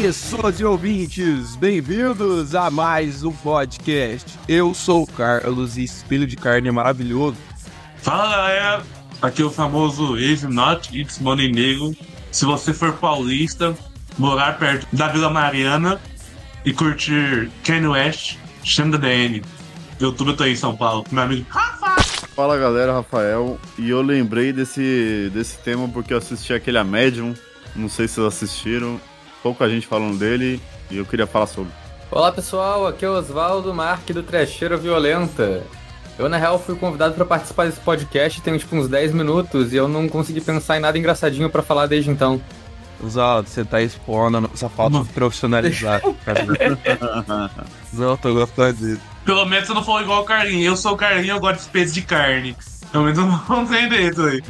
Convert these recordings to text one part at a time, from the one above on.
Pessoas e ouvintes, bem-vindos a mais um podcast. Eu sou o Carlos, espelho de carne maravilhoso. Fala galera, aqui é o famoso If Not It's Money Negro. Se você for paulista, morar perto da Vila Mariana e curtir Kanye West, chama da DN. YouTube eu tô aí em São Paulo, meu amigo Rafa. Fala galera, Rafael. E eu lembrei desse, desse tema porque eu assisti aquele A Medium. Não sei se vocês assistiram. Pouca gente falando dele e eu queria falar sobre. Olá pessoal, aqui é o Oswaldo Marque do Trecheira Violenta. Eu, na real, fui convidado para participar desse podcast tem tipo uns 10 minutos e eu não consegui pensar em nada engraçadinho para falar desde então. Oswaldo, você tá expondo essa falta de profissionalizar. não, tô gostando disso. Pelo menos você não falou igual o Carlinho. Eu sou o Carlinho, eu gosto de espeto de carne. Pelo menos eu não sei dentro aí.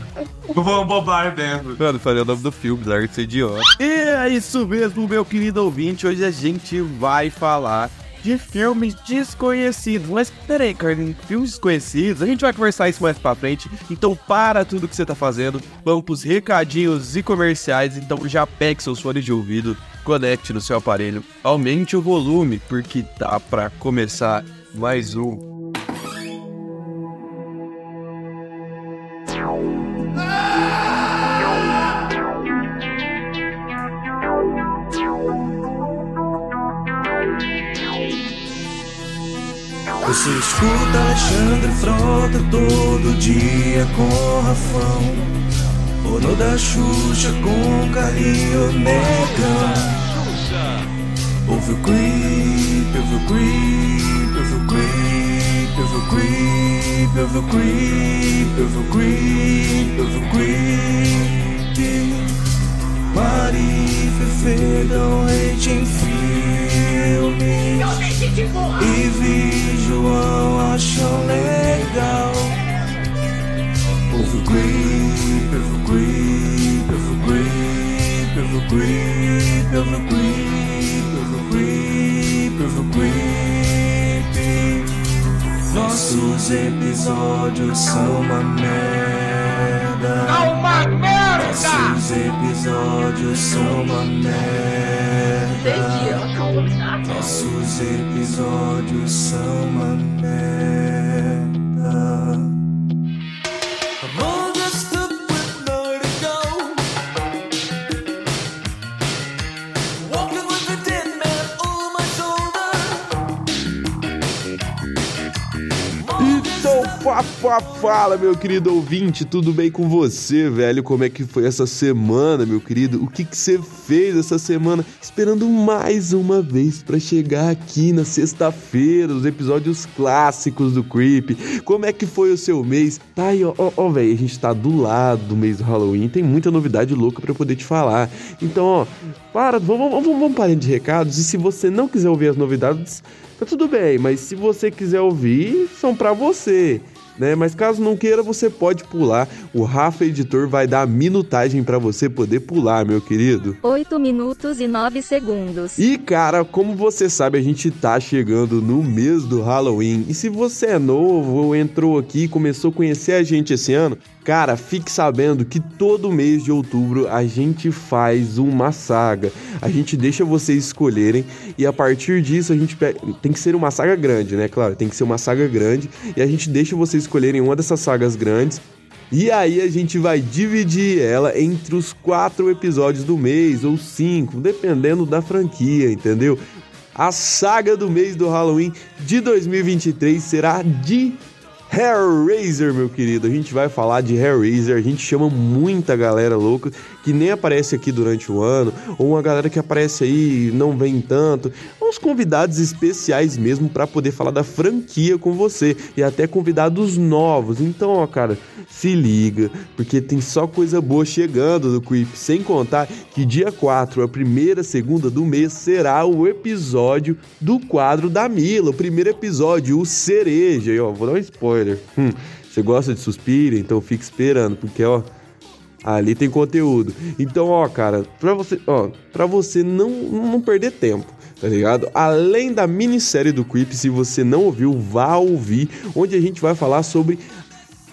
Não vou bobagem dentro. Mano, falei o nome do filme, larga de ser idiota. E é isso mesmo, meu querido ouvinte. Hoje a gente vai falar de filmes desconhecidos. Mas peraí, Carlinhos, filmes desconhecidos? A gente vai conversar isso mais pra frente. Então para tudo que você tá fazendo. Vamos pros recadinhos e comerciais. Então já pegue seus fones de ouvido, conecte no seu aparelho, aumente o volume, porque tá pra começar mais um. Você escuta Alexandre Frota todo dia com Rafão. Ono da Xuxa com Carinho Negão Ouve o creep, ouve o creep, ouve o creep, ouve o creep, ouve o creep, ouve o creep, ouve o creep Mari e Fefe dão hate em filme. E vi João acham legal. Ouve o creep, ouve o creep, ouve o creep, Nossos episódios são uma merda. Uma merda! Nossos episódios são uma merda. Nossos episódios são uma merda fala, meu querido ouvinte, tudo bem com você, velho? Como é que foi essa semana, meu querido? O que que você fez essa semana? Esperando mais uma vez pra chegar aqui na sexta-feira, os episódios clássicos do Creep. Como é que foi o seu mês? Tá aí, ó, ó, ó velho, a gente tá do lado do mês do Halloween, tem muita novidade louca eu poder te falar. Então, ó, para, vamos, vamos, vamos parar de recados e se você não quiser ouvir as novidades, tá tudo bem, mas se você quiser ouvir, são pra você. Né? Mas caso não queira, você pode pular. O Rafa Editor vai dar a minutagem pra você poder pular, meu querido. 8 minutos e 9 segundos. E cara, como você sabe, a gente tá chegando no mês do Halloween. E se você é novo ou entrou aqui e começou a conhecer a gente esse ano, cara, fique sabendo que todo mês de outubro a gente faz uma saga. A gente deixa vocês escolherem e a partir disso a gente pega... tem que ser uma saga grande, né? Claro, tem que ser uma saga grande e a gente deixa vocês escolherem uma dessas sagas grandes e aí a gente vai dividir ela entre os quatro episódios do mês, ou cinco, dependendo da franquia, entendeu? A saga do mês do Halloween de 2023 será de Hellraiser, meu querido. A gente vai falar de Hellraiser. A gente chama muita galera louca que nem aparece aqui durante o ano, ou uma galera que aparece aí e não vem tanto. Uns convidados especiais mesmo para poder falar da franquia com você e até convidados novos. Então, ó, cara, se liga, porque tem só coisa boa chegando do Creep. Sem contar que dia 4, a primeira segunda do mês, será o episódio do quadro da Mila. O primeiro episódio, o Cereja. E, ó, vou dar um spoiler. Hum, você gosta de Suspira? Então fique esperando, porque, ó. Ali tem conteúdo. Então, ó, cara, pra você, ó, pra você não, não perder tempo, tá ligado? Além da minissérie do Creep, se você não ouviu, vá ouvir, onde a gente vai falar sobre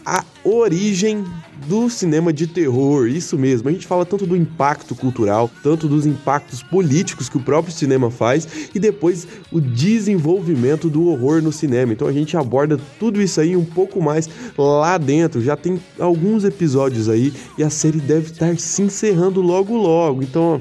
a origem do cinema de terror, isso mesmo. A gente fala tanto do impacto cultural, tanto dos impactos políticos que o próprio cinema faz e depois o desenvolvimento do horror no cinema. Então a gente aborda tudo isso aí um pouco mais lá dentro. Já tem alguns episódios aí e a série deve estar se encerrando logo logo. Então, ó,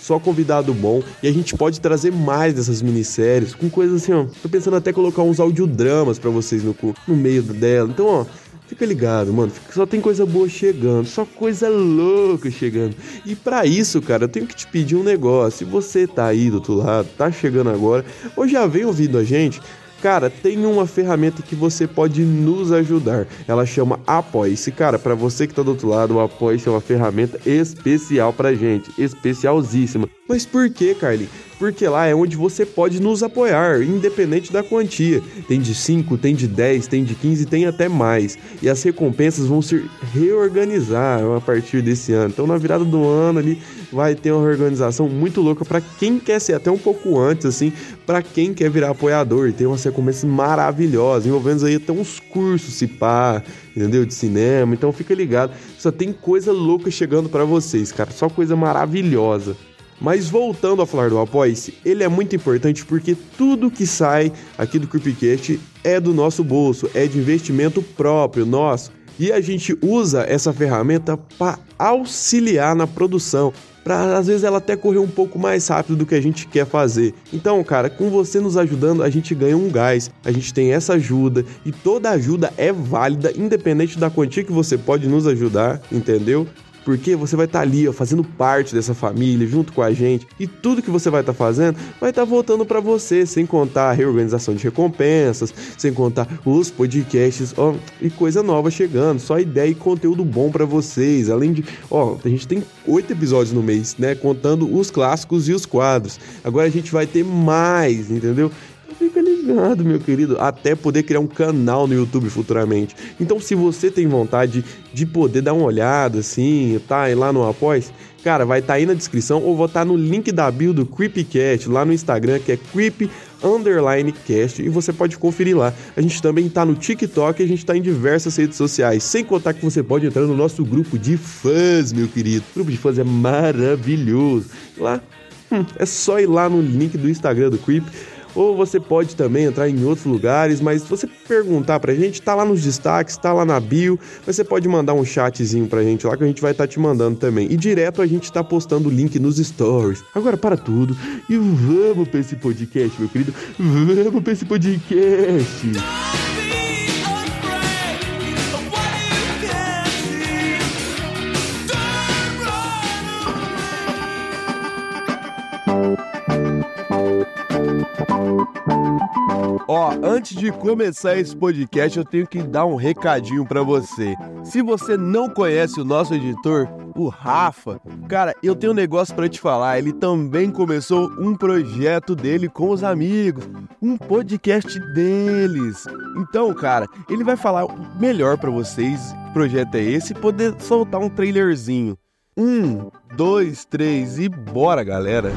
só convidado bom e a gente pode trazer mais dessas minisséries com coisas assim, ó. Tô pensando até colocar uns audiodramas pra vocês no, no meio dela. Então, ó, Fica ligado, mano. Só tem coisa boa chegando, só coisa louca chegando. E para isso, cara, eu tenho que te pedir um negócio. Se você tá aí do outro lado, tá chegando agora, ou já vem ouvindo a gente, Cara, tem uma ferramenta que você pode nos ajudar. Ela chama Apoie-se. Cara, para você que tá do outro lado, o Apoie-se é uma ferramenta especial pra gente, especialzíssima. Mas por que, Carly? Porque lá é onde você pode nos apoiar, independente da quantia. Tem de 5, tem de 10, tem de 15, tem até mais. E as recompensas vão se reorganizar a partir desse ano. Então, na virada do ano ali, vai ter uma reorganização muito louca para quem quer ser até um pouco antes, assim, para quem quer virar apoiador. Tem umas recompensas maravilhosas, envolvendo aí até uns cursos, se pá, entendeu? De cinema. Então, fica ligado. Só tem coisa louca chegando para vocês, cara. Só coisa maravilhosa. Mas voltando a falar do Apoia-se, ele é muito importante porque tudo que sai aqui do Creepcast é do nosso bolso, é de investimento próprio nosso. E a gente usa essa ferramenta para auxiliar na produção, para às vezes ela até correr um pouco mais rápido do que a gente quer fazer. Então, cara, com você nos ajudando, a gente ganha um gás, a gente tem essa ajuda e toda ajuda é válida, independente da quantia que você pode nos ajudar, entendeu? Porque você vai estar ali, ó, fazendo parte dessa família, junto com a gente, e tudo que você vai estar fazendo vai estar voltando para você, sem contar a reorganização de recompensas, sem contar os podcasts, ó, e coisa nova chegando, só ideia e conteúdo bom para vocês. Além de, ó, a gente tem oito episódios no mês, né, contando os clássicos e os quadros. Agora a gente vai ter mais, entendeu? Fica ligado, meu querido, até poder criar um canal no YouTube futuramente. Então, se você tem vontade de poder dar uma olhada, assim, tá aí lá no Após, cara, vai estar tá aí na descrição ou vou estar tá no link da bio do Creepcast lá no Instagram, que é Creep Underline Cast, e você pode conferir lá. A gente também tá no TikTok e a gente tá em diversas redes sociais. Sem contar que você pode entrar no nosso grupo de fãs, meu querido. O grupo de fãs é maravilhoso. Lá, hum, é só ir lá no link do Instagram do Creep ou você pode também entrar em outros lugares, mas se você perguntar pra gente, tá lá nos destaques, tá lá na bio, mas você pode mandar um chatzinho pra gente lá que a gente vai estar tá te mandando também. E direto a gente tá postando o link nos stories. Agora para tudo e vamos pra esse podcast, meu querido. Vamos pra esse podcast. Ó, antes de começar esse podcast, eu tenho que dar um recadinho para você. Se você não conhece o nosso editor, o Rafa, cara, eu tenho um negócio para te falar. Ele também começou um projeto dele com os amigos, um podcast deles. Então, cara, ele vai falar melhor para vocês que projeto é esse poder soltar um trailerzinho. Um, dois, três e bora, galera!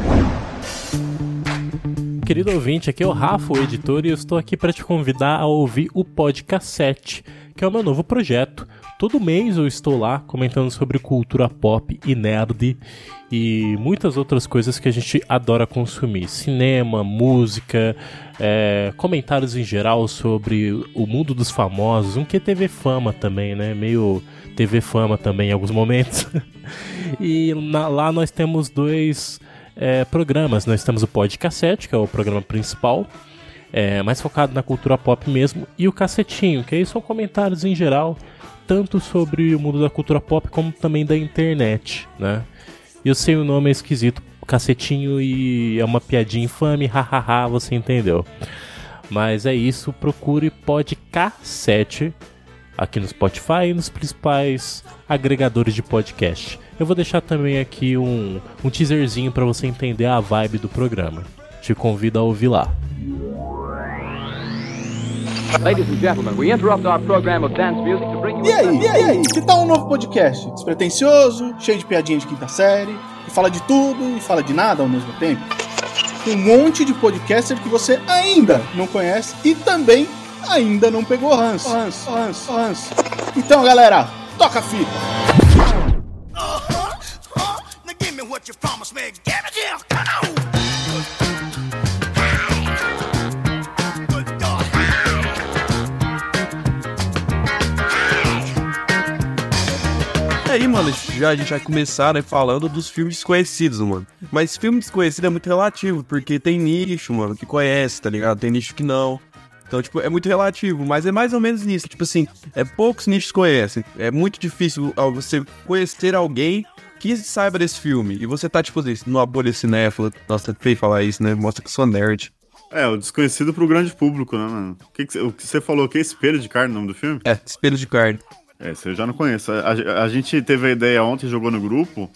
Querido ouvinte, aqui é o Rafa, o editor, e eu estou aqui para te convidar a ouvir o Podcast, que é o meu novo projeto. Todo mês eu estou lá comentando sobre cultura pop e nerd e muitas outras coisas que a gente adora consumir: cinema, música, é, comentários em geral sobre o mundo dos famosos, um que TV fama também, né? Meio TV fama também em alguns momentos. e na, lá nós temos dois é, programas. Nós temos o Podcassete, que é o programa principal, é, mais focado na cultura pop mesmo, e o Cacetinho, que aí são comentários em geral, tanto sobre o mundo da cultura pop como também da internet, né? Eu sei o nome é esquisito, Cacetinho, e é uma piadinha infame, hahaha, você entendeu. Mas é isso, procure Podcassete aqui no Spotify e nos principais agregadores de podcast. Eu vou deixar também aqui um, um teaserzinho para você entender a vibe do programa. Te convido a ouvir lá. Ladies and gentlemen, we interrupt our program of dance music to bring you E aí, e aí? Que tal um novo podcast? Despretensioso, cheio de piadinha de quinta série, que fala de tudo e fala de nada ao mesmo tempo? Um monte de podcaster que você ainda não conhece e também ainda não pegou ranço. ranço, ranço, ranço. Então, galera, toca a fita. E aí, mano, já, a gente vai começar, né, falando dos filmes desconhecidos, mano. Mas filme desconhecido é muito relativo, porque tem nicho, mano, que conhece, tá ligado? Tem nicho que não. Então, tipo, é muito relativo, mas é mais ou menos isso. Tipo assim, é poucos nichos conhecem. É muito difícil você conhecer alguém que saiba desse filme. E você tá, tipo assim, numa bolha cinéfila. Nossa, é feio falar isso, né? Mostra que eu sou nerd. É, o desconhecido pro grande público, né, mano? O que, que, cê- o que você falou que é Espelho de Carne, o nome do filme? É, espelho de carne. É, você já não conhece. A, a- a gente teve a ideia ontem, jogou no grupo,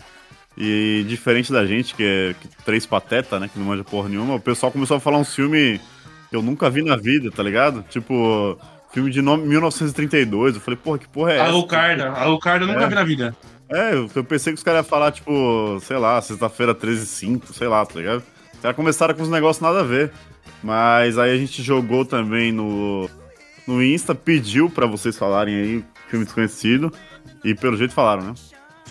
e diferente da gente, que é que três pateta, né, que não manja porra nenhuma, o pessoal começou a falar uns filmes que eu nunca vi na vida, tá ligado? Tipo, filme de nome 1932. Eu falei, porra, que porra é essa? Alucarda. Alucarda eu nunca É. vi na vida. É, eu, pensei que os caras iam falar, tipo, sei lá, sexta-feira 13 e 5, sei lá, tá ligado? Os caras começaram com uns negócios nada a ver. Mas aí a gente jogou também no, no Insta, pediu pra vocês falarem aí, filme desconhecido, e pelo jeito falaram, né?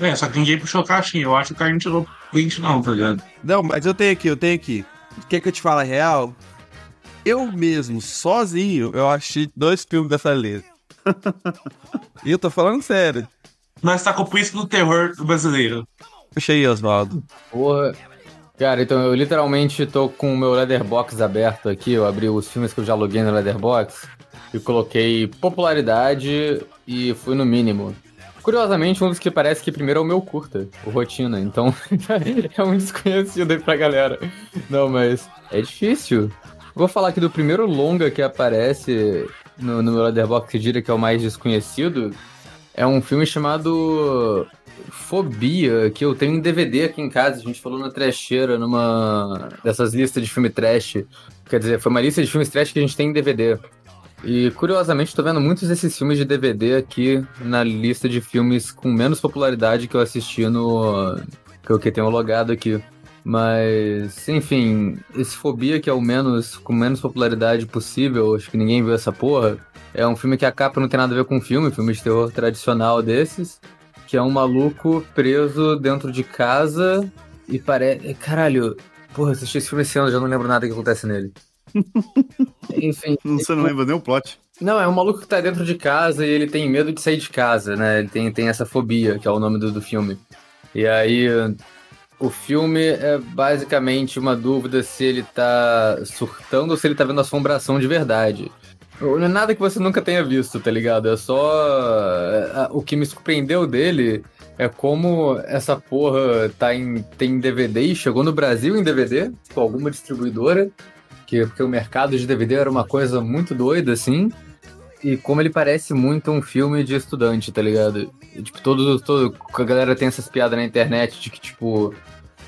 É, só que ninguém puxou caixinha. Eu acho que o cara não tirou print, não, tá ligado? Não, mas eu tenho aqui, eu tenho aqui. Quer que eu te fale a real? Eu mesmo, sozinho, eu achei dois filmes dessa lista. e eu tô falando sério. Nós tá com o príncipe do terror brasileiro. Puxa aí, Oswaldo. Porra. Cara, então eu literalmente tô com o meu Leatherbox aberto aqui. Eu abri os filmes que eu já aluguei no Leatherbox e coloquei popularidade e fui no mínimo. Curiosamente, um dos que parece que primeiro é o meu curta, o Rotina. Então é um desconhecido aí pra galera. Não, mas é difícil. Vou falar aqui do primeiro longa que aparece no, no meu Leatherbox que diria que é o mais desconhecido. É um filme chamado Fobia, que eu tenho em DVD aqui em casa. A gente falou na trecheira, numa dessas listas de filme trash. Quer dizer, foi uma lista de filmes trash que a gente tem em DVD. E curiosamente, tô vendo muitos desses filmes de DVD aqui na lista de filmes com menos popularidade que eu assisti no. que eu tenho logado aqui. Mas, enfim, esse Fobia, que é o menos com menos popularidade possível, acho que ninguém viu essa porra. É um filme que a capa não tem nada a ver com filme, filme de terror tradicional desses que é um maluco preso dentro de casa e parece. Caralho, porra, assisti esse filme esse ano, já não lembro nada que acontece nele. Enfim. Você não lembra nem o plot. Não, é um maluco que tá dentro de casa e ele tem medo de sair de casa, né? Ele tem, tem essa fobia, que é o nome do, do filme. E aí, o filme é basicamente uma dúvida se ele tá surtando ou se ele tá vendo assombração de verdade. Não é nada que você nunca tenha visto, tá ligado? É só. é, O que me surpreendeu dele é como essa porra tá em, tem DVD e chegou no Brasil em DVD, com alguma distribuidora, que, porque o mercado de DVD era uma coisa muito doida, assim. E como ele parece muito um filme de estudante, tá ligado? E, tipo, todo, todo. A galera tem essas piadas na internet de que, tipo,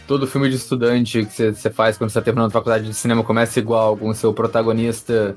todo filme de estudante que você faz quando você tá terminando a faculdade de cinema começa igual, com o seu protagonista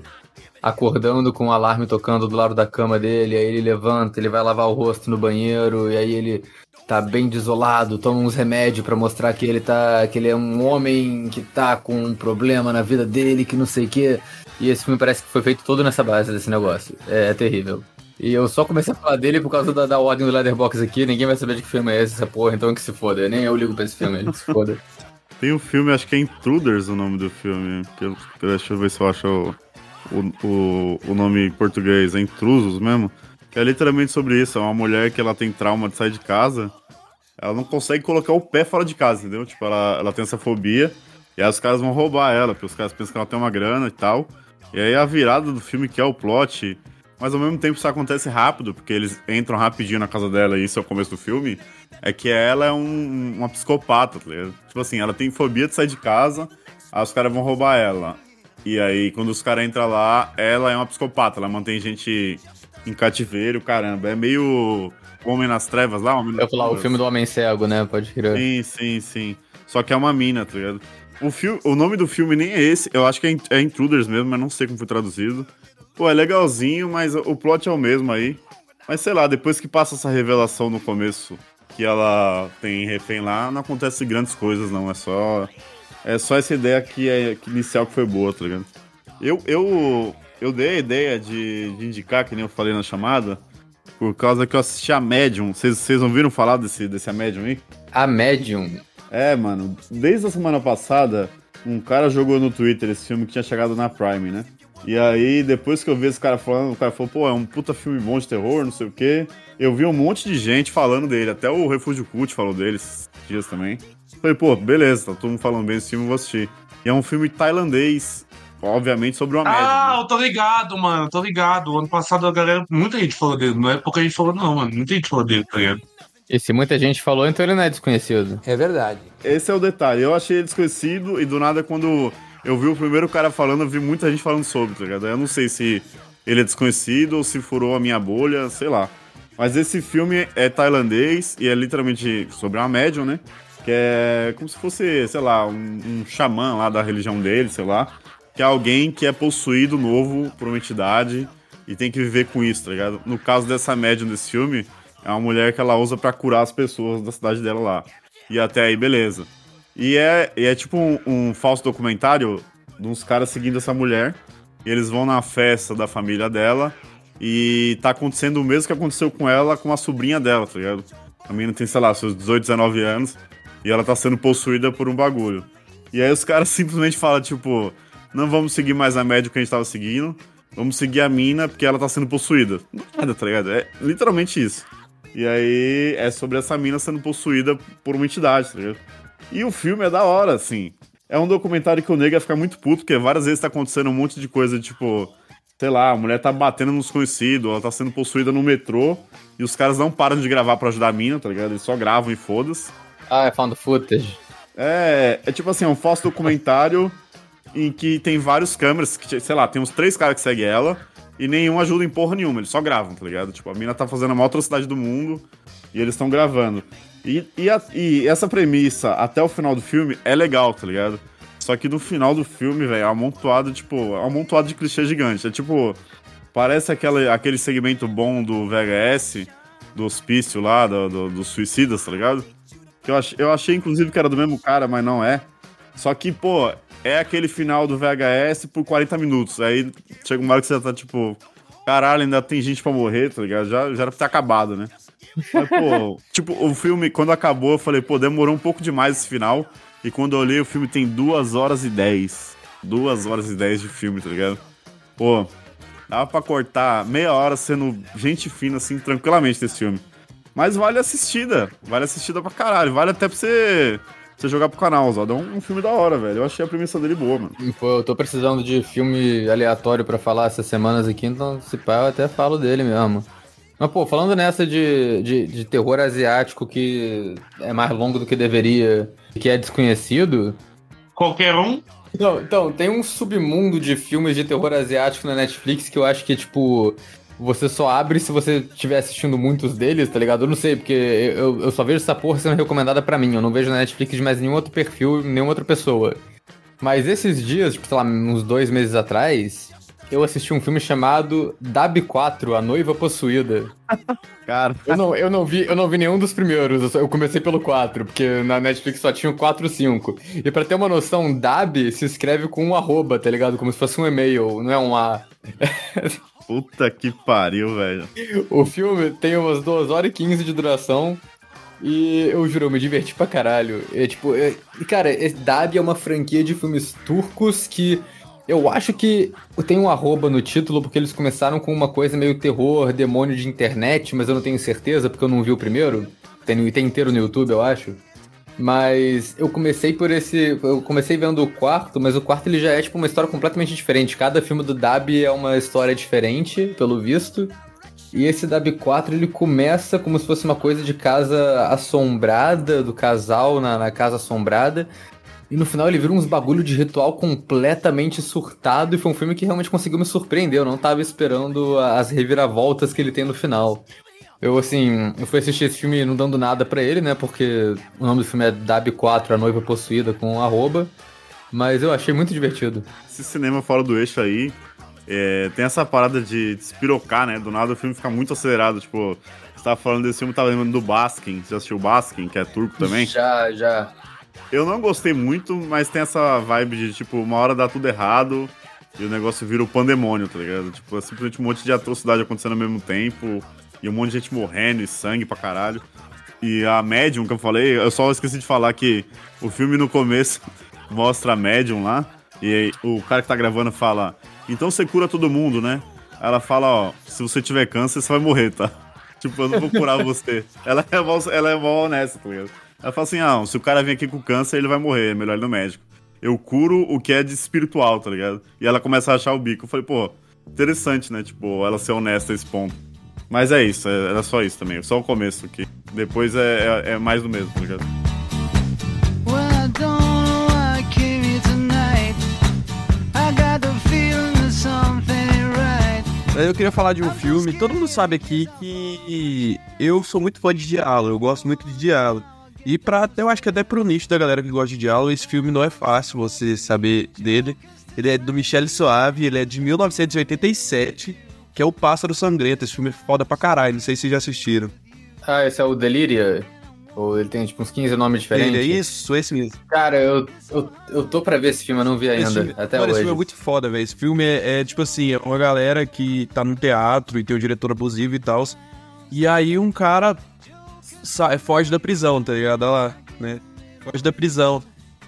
acordando com o alarme tocando do lado da cama dele, aí ele levanta, ele vai lavar o rosto no banheiro, e aí ele tá bem desolado, toma uns remédios pra mostrar que ele tá. que ele é um homem que tá com um problema na vida dele, que não sei o quê. E esse filme parece que foi feito todo nessa base desse negócio. É, é terrível. E eu só comecei a falar dele por causa da, da ordem do Leatherbox aqui, ninguém vai saber de que filme é esse, essa porra, então que se foda. Nem eu ligo pra esse filme, que se foda. Tem um filme, acho que é Intruders o nome do filme. Eu, deixa eu ver se eu acho o, o, o nome em português. É Intrusos mesmo. Que é literalmente sobre isso. É uma mulher que ela tem trauma de sair de casa. Ela não consegue colocar o pé fora de casa, entendeu? Tipo, ela, ela tem essa fobia. E aí os caras vão roubar ela, porque os caras pensam que ela tem uma grana e tal. E aí a virada do filme, que é o plot, mas ao mesmo tempo isso acontece rápido, porque eles entram rapidinho na casa dela e isso é o começo do filme, é que ela é um, uma psicopata, tá ligado? Tipo assim, ela tem fobia de sair de casa, aí os caras vão roubar ela. E aí, quando os caras entram lá, ela é uma psicopata, ela mantém gente em cativeiro, caramba. É meio Homem nas Trevas lá, Homem Eu falar o filme do Homem Cego, né? Pode crer. Sim, sim, sim. Só que é uma mina, tá ligado? O, filme, o nome do filme nem é esse, eu acho que é, é Intruders mesmo, mas não sei como foi traduzido. Pô, é legalzinho, mas o plot é o mesmo aí. Mas sei lá, depois que passa essa revelação no começo, que ela tem refém lá, não acontece grandes coisas, não. É só. É só essa ideia que é que inicial que foi boa, tá ligado? Eu, eu eu dei a ideia de, de indicar, que nem eu falei na chamada, por causa que eu assisti a Medium. Vocês ouviram falar desse, desse a Medium aí? A Medium. É, mano, desde a semana passada, um cara jogou no Twitter esse filme que tinha chegado na Prime, né? E aí, depois que eu vi esse cara falando, o cara falou, pô, é um puta filme bom de terror, não sei o quê. Eu vi um monte de gente falando dele, até o Refúgio Cult falou dele esses dias também. Falei, pô, beleza, tá todo mundo falando bem desse filme, eu vou assistir. E é um filme tailandês, obviamente, sobre uma média. Ah, né? eu tô ligado, mano, tô ligado. Ano passado a galera, muita gente falou dele, não é pouca gente falou, não, mano. Muita gente falou dele, tá ligado? E se muita gente falou, então ele não é desconhecido. É verdade. Esse é o detalhe. Eu achei ele desconhecido e do nada, quando eu vi o primeiro cara falando, eu vi muita gente falando sobre, tá ligado? Eu não sei se ele é desconhecido ou se furou a minha bolha, sei lá. Mas esse filme é tailandês e é literalmente sobre uma médium, né? Que é como se fosse, sei lá, um, um xamã lá da religião dele, sei lá. Que é alguém que é possuído novo por uma entidade e tem que viver com isso, tá ligado? No caso dessa médium desse filme, é uma mulher que ela usa pra curar as pessoas da cidade dela lá. E até aí, beleza. E é, e é tipo um, um falso documentário de uns caras seguindo essa mulher. Eles vão na festa da família dela. E tá acontecendo o mesmo que aconteceu com ela, com a sobrinha dela, tá ligado? A menina tem, sei lá, seus 18, 19 anos. E ela tá sendo possuída por um bagulho. E aí os caras simplesmente falam, tipo, não vamos seguir mais a média que a gente tava seguindo. Vamos seguir a mina porque ela tá sendo possuída. Nada, tá ligado? É literalmente isso. E aí é sobre essa mina sendo possuída por uma entidade, tá ligado? E o filme é da hora, assim. É um documentário que o nego ia ficar muito puto, porque várias vezes tá acontecendo um monte de coisa, tipo, sei lá, a mulher tá batendo nos conhecidos, ela tá sendo possuída no metrô, e os caras não param de gravar pra ajudar a mina, tá ligado? Eles só gravam e foda-se. Ah, é found footage. É, é tipo assim, é um falso documentário em que tem vários câmeras, que, sei lá, tem uns três caras que seguem ela, e nenhum ajuda em porra nenhuma, eles só gravam, tá ligado? Tipo, a mina tá fazendo a maior atrocidade do mundo, e eles estão gravando. E, e, a- e essa premissa, até o final do filme, é legal, tá ligado? Só que no final do filme, velho, é amontoado, tipo, é amontoado de clichê gigante. É tipo, parece aquele, aquele segmento bom do VHS, do hospício lá, do, do- dos suicidas, tá ligado? Que eu, ach, eu achei, inclusive, que era do mesmo cara, mas não é. Só que, pô, é aquele final do VHS por 40 minutos. Aí chega uma hora que você tá tipo, caralho, ainda tem gente pra morrer, tá ligado? Já, já era pra ter acabado, né? Mas, pô, tipo, o filme, quando acabou, eu falei, pô, demorou um pouco demais esse final. E quando eu olhei, o filme tem 2 horas e 10. 2 horas e 10 de filme, tá ligado? Pô, dava pra cortar meia hora sendo gente fina, assim, tranquilamente desse filme. Mas vale a assistida. Vale a assistida pra caralho. Vale até pra você, você jogar pro canal, Zó. É um, um filme da hora, velho. Eu achei a premissa dele boa, mano. Pô, eu tô precisando de filme aleatório pra falar essas semanas aqui, então se pá, eu até falo dele mesmo. Mas, pô, falando nessa de, de, de terror asiático que é mais longo do que deveria, que é desconhecido. Qualquer um? Não, então, tem um submundo de filmes de terror asiático na Netflix que eu acho que, tipo, você só abre se você estiver assistindo muitos deles, tá ligado? Eu não sei, porque eu, eu só vejo essa porra sendo recomendada pra mim. Eu não vejo na Netflix de mais nenhum outro perfil, nenhuma outra pessoa. Mas esses dias, tipo, sei lá, uns dois meses atrás, eu assisti um filme chamado Dab 4, A Noiva Possuída. Cara, Eu não, eu não vi, eu não vi nenhum dos primeiros, eu, só- eu comecei pelo 4, porque na Netflix só tinha o 4 e 5. E pra ter uma noção, Dab se escreve com um arroba, tá ligado? Como se fosse um e-mail, não é um A. puta que pariu, velho. O filme tem umas 2 horas e 15 de duração. E eu juro, eu me diverti pra caralho. É tipo, é- cara, esse Dab é uma franquia de filmes turcos que eu acho que tem um arroba no título porque eles começaram com uma coisa meio terror, demônio de internet, mas eu não tenho certeza porque eu não vi o primeiro. Tem, tem inteiro no YouTube, eu acho. Mas eu comecei por esse. Eu comecei vendo o quarto, mas o quarto ele já é tipo uma história completamente diferente. Cada filme do Dab é uma história diferente, pelo visto. E esse Dab 4 ele começa como se fosse uma coisa de casa assombrada, do casal na, na casa assombrada. E no final ele vira uns bagulho de ritual completamente surtado. E foi um filme que realmente conseguiu me surpreender. Eu não tava esperando as reviravoltas que ele tem no final. Eu, assim, eu fui assistir esse filme não dando nada pra ele, né? Porque o nome do filme é Dab 4, A Noiva Possuída, com um arroba. Mas eu achei muito divertido. Esse cinema fora do eixo aí, é, tem essa parada de despirocar, né? Do nada o filme fica muito acelerado. Tipo, você tava falando desse filme, tava lembrando do Baskin. Você já assistiu o Baskin, que é turco também? Já, já. Eu não gostei muito, mas tem essa vibe de, tipo, uma hora dá tudo errado e o negócio vira o pandemônio, tá ligado? Tipo, é simplesmente um monte de atrocidade acontecendo ao mesmo tempo, e um monte de gente morrendo, e sangue pra caralho. E a Medium, que eu falei, eu só esqueci de falar que o filme no começo mostra a Medium lá, e o cara que tá gravando fala, então você cura todo mundo, né? Ela fala, ó, se você tiver câncer, você vai morrer, tá? Tipo, eu não vou curar você. Ela é mó, ela é mó honesta, tá ligado? Ela fala assim, ah, se o cara vir aqui com câncer, ele vai morrer, é melhor ir no médico. Eu curo o que é de espiritual, tá ligado? E ela começa a achar o bico. Eu falei, pô, interessante, né? Tipo, ela ser honesta a esse ponto. Mas é isso, é- era só isso também, só o começo aqui. Depois é, é, é mais do mesmo, tá ligado? Well, I don't know why I came here tonight. I got the feeling that something ain't right. Eu queria falar de um filme. Todo mundo sabe aqui que eu sou muito fã de diálogo. Eu gosto muito de diálogo. E pra, até- eu acho que até pro nicho da galera que gosta de diálogo, esse filme não é fácil você saber dele. Ele é do Michel Soave, ele é de 1987, que é O Pássaro Sangrento. Esse filme é foda pra caralho, não sei se vocês já assistiram. Ah, esse é o Deliria? Ou ele tem tipo uns 15 nomes diferentes? Ele é isso, esse mesmo. Cara, eu, eu, eu tô pra ver esse filme, eu não vi ainda, filme- até mano, hoje. esse filme é muito foda, velho. Esse filme é, é, tipo assim, é uma galera que tá no teatro e tem o diretor abusivo e tal. E aí um cara sai, foge da prisão, tá ligado? Olha lá, né? Foge da prisão.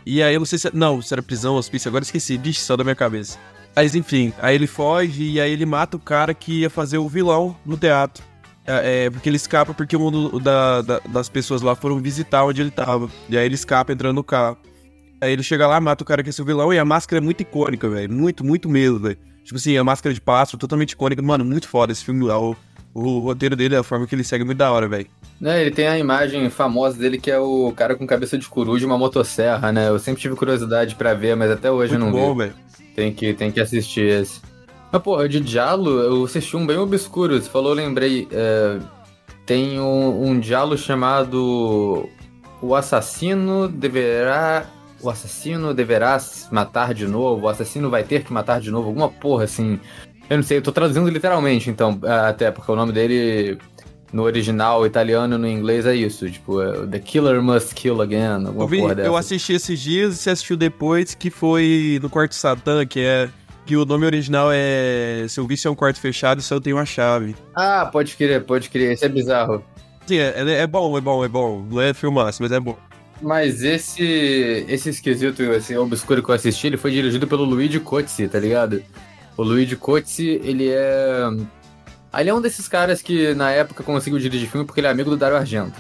E aí eu não sei se. Não, se era prisão, hospício, agora esqueci. Vixe, só da minha cabeça. Mas enfim, aí ele foge e aí ele mata o cara que ia fazer o vilão no teatro. É, é, porque ele escapa porque um da- da- das pessoas lá foram visitar onde ele tava. E aí ele escapa entrando no carro. Aí ele chega lá, mata o cara que é seu vilão, e a máscara é muito icônica, velho. Muito, muito mesmo, velho. Tipo assim, a máscara de pássaro totalmente icônica. Mano, muito foda esse filme. O, o roteiro dele, a forma que ele segue é muito da hora, velho. Né, ele tem a imagem famosa dele que é o cara com cabeça de coruja e uma motosserra, né? Eu sempre tive curiosidade pra ver, mas até hoje eu Muito não bom, vi. velho. Tem que, tem que assistir esse. Mas, porra, de Diallo, eu assisti um bem obscuro. Você falou, lembrei. é, tem um, um Diallo chamado O Assassino Deverá. O assassino deverá matar de novo. O assassino vai ter que matar de novo. Alguma porra assim. Eu não sei, eu tô traduzindo literalmente, então, até porque o nome dele no original italiano e no inglês é isso. Tipo, é, The Killer Must Kill Again. Alguma Eu, vi- porra dessa. eu assisti esses dias e você assistiu depois, que foi no Quarto Satã, que é. Que o nome original é. Seu vício é um quarto fechado, só eu tenho uma chave. Ah, pode crer, pode crer. Esse é bizarro. Sim, é, é bom, é bom, é bom. Não é filmaço, mas é bom. Mas esse esse esquisito, esse obscuro que eu assisti, ele foi dirigido pelo Luigi Cozzi, tá ligado? O Luigi Cozzi, ele é... Ele é um desses caras que na época conseguiu dirigir filme porque ele é amigo do Dario Argento.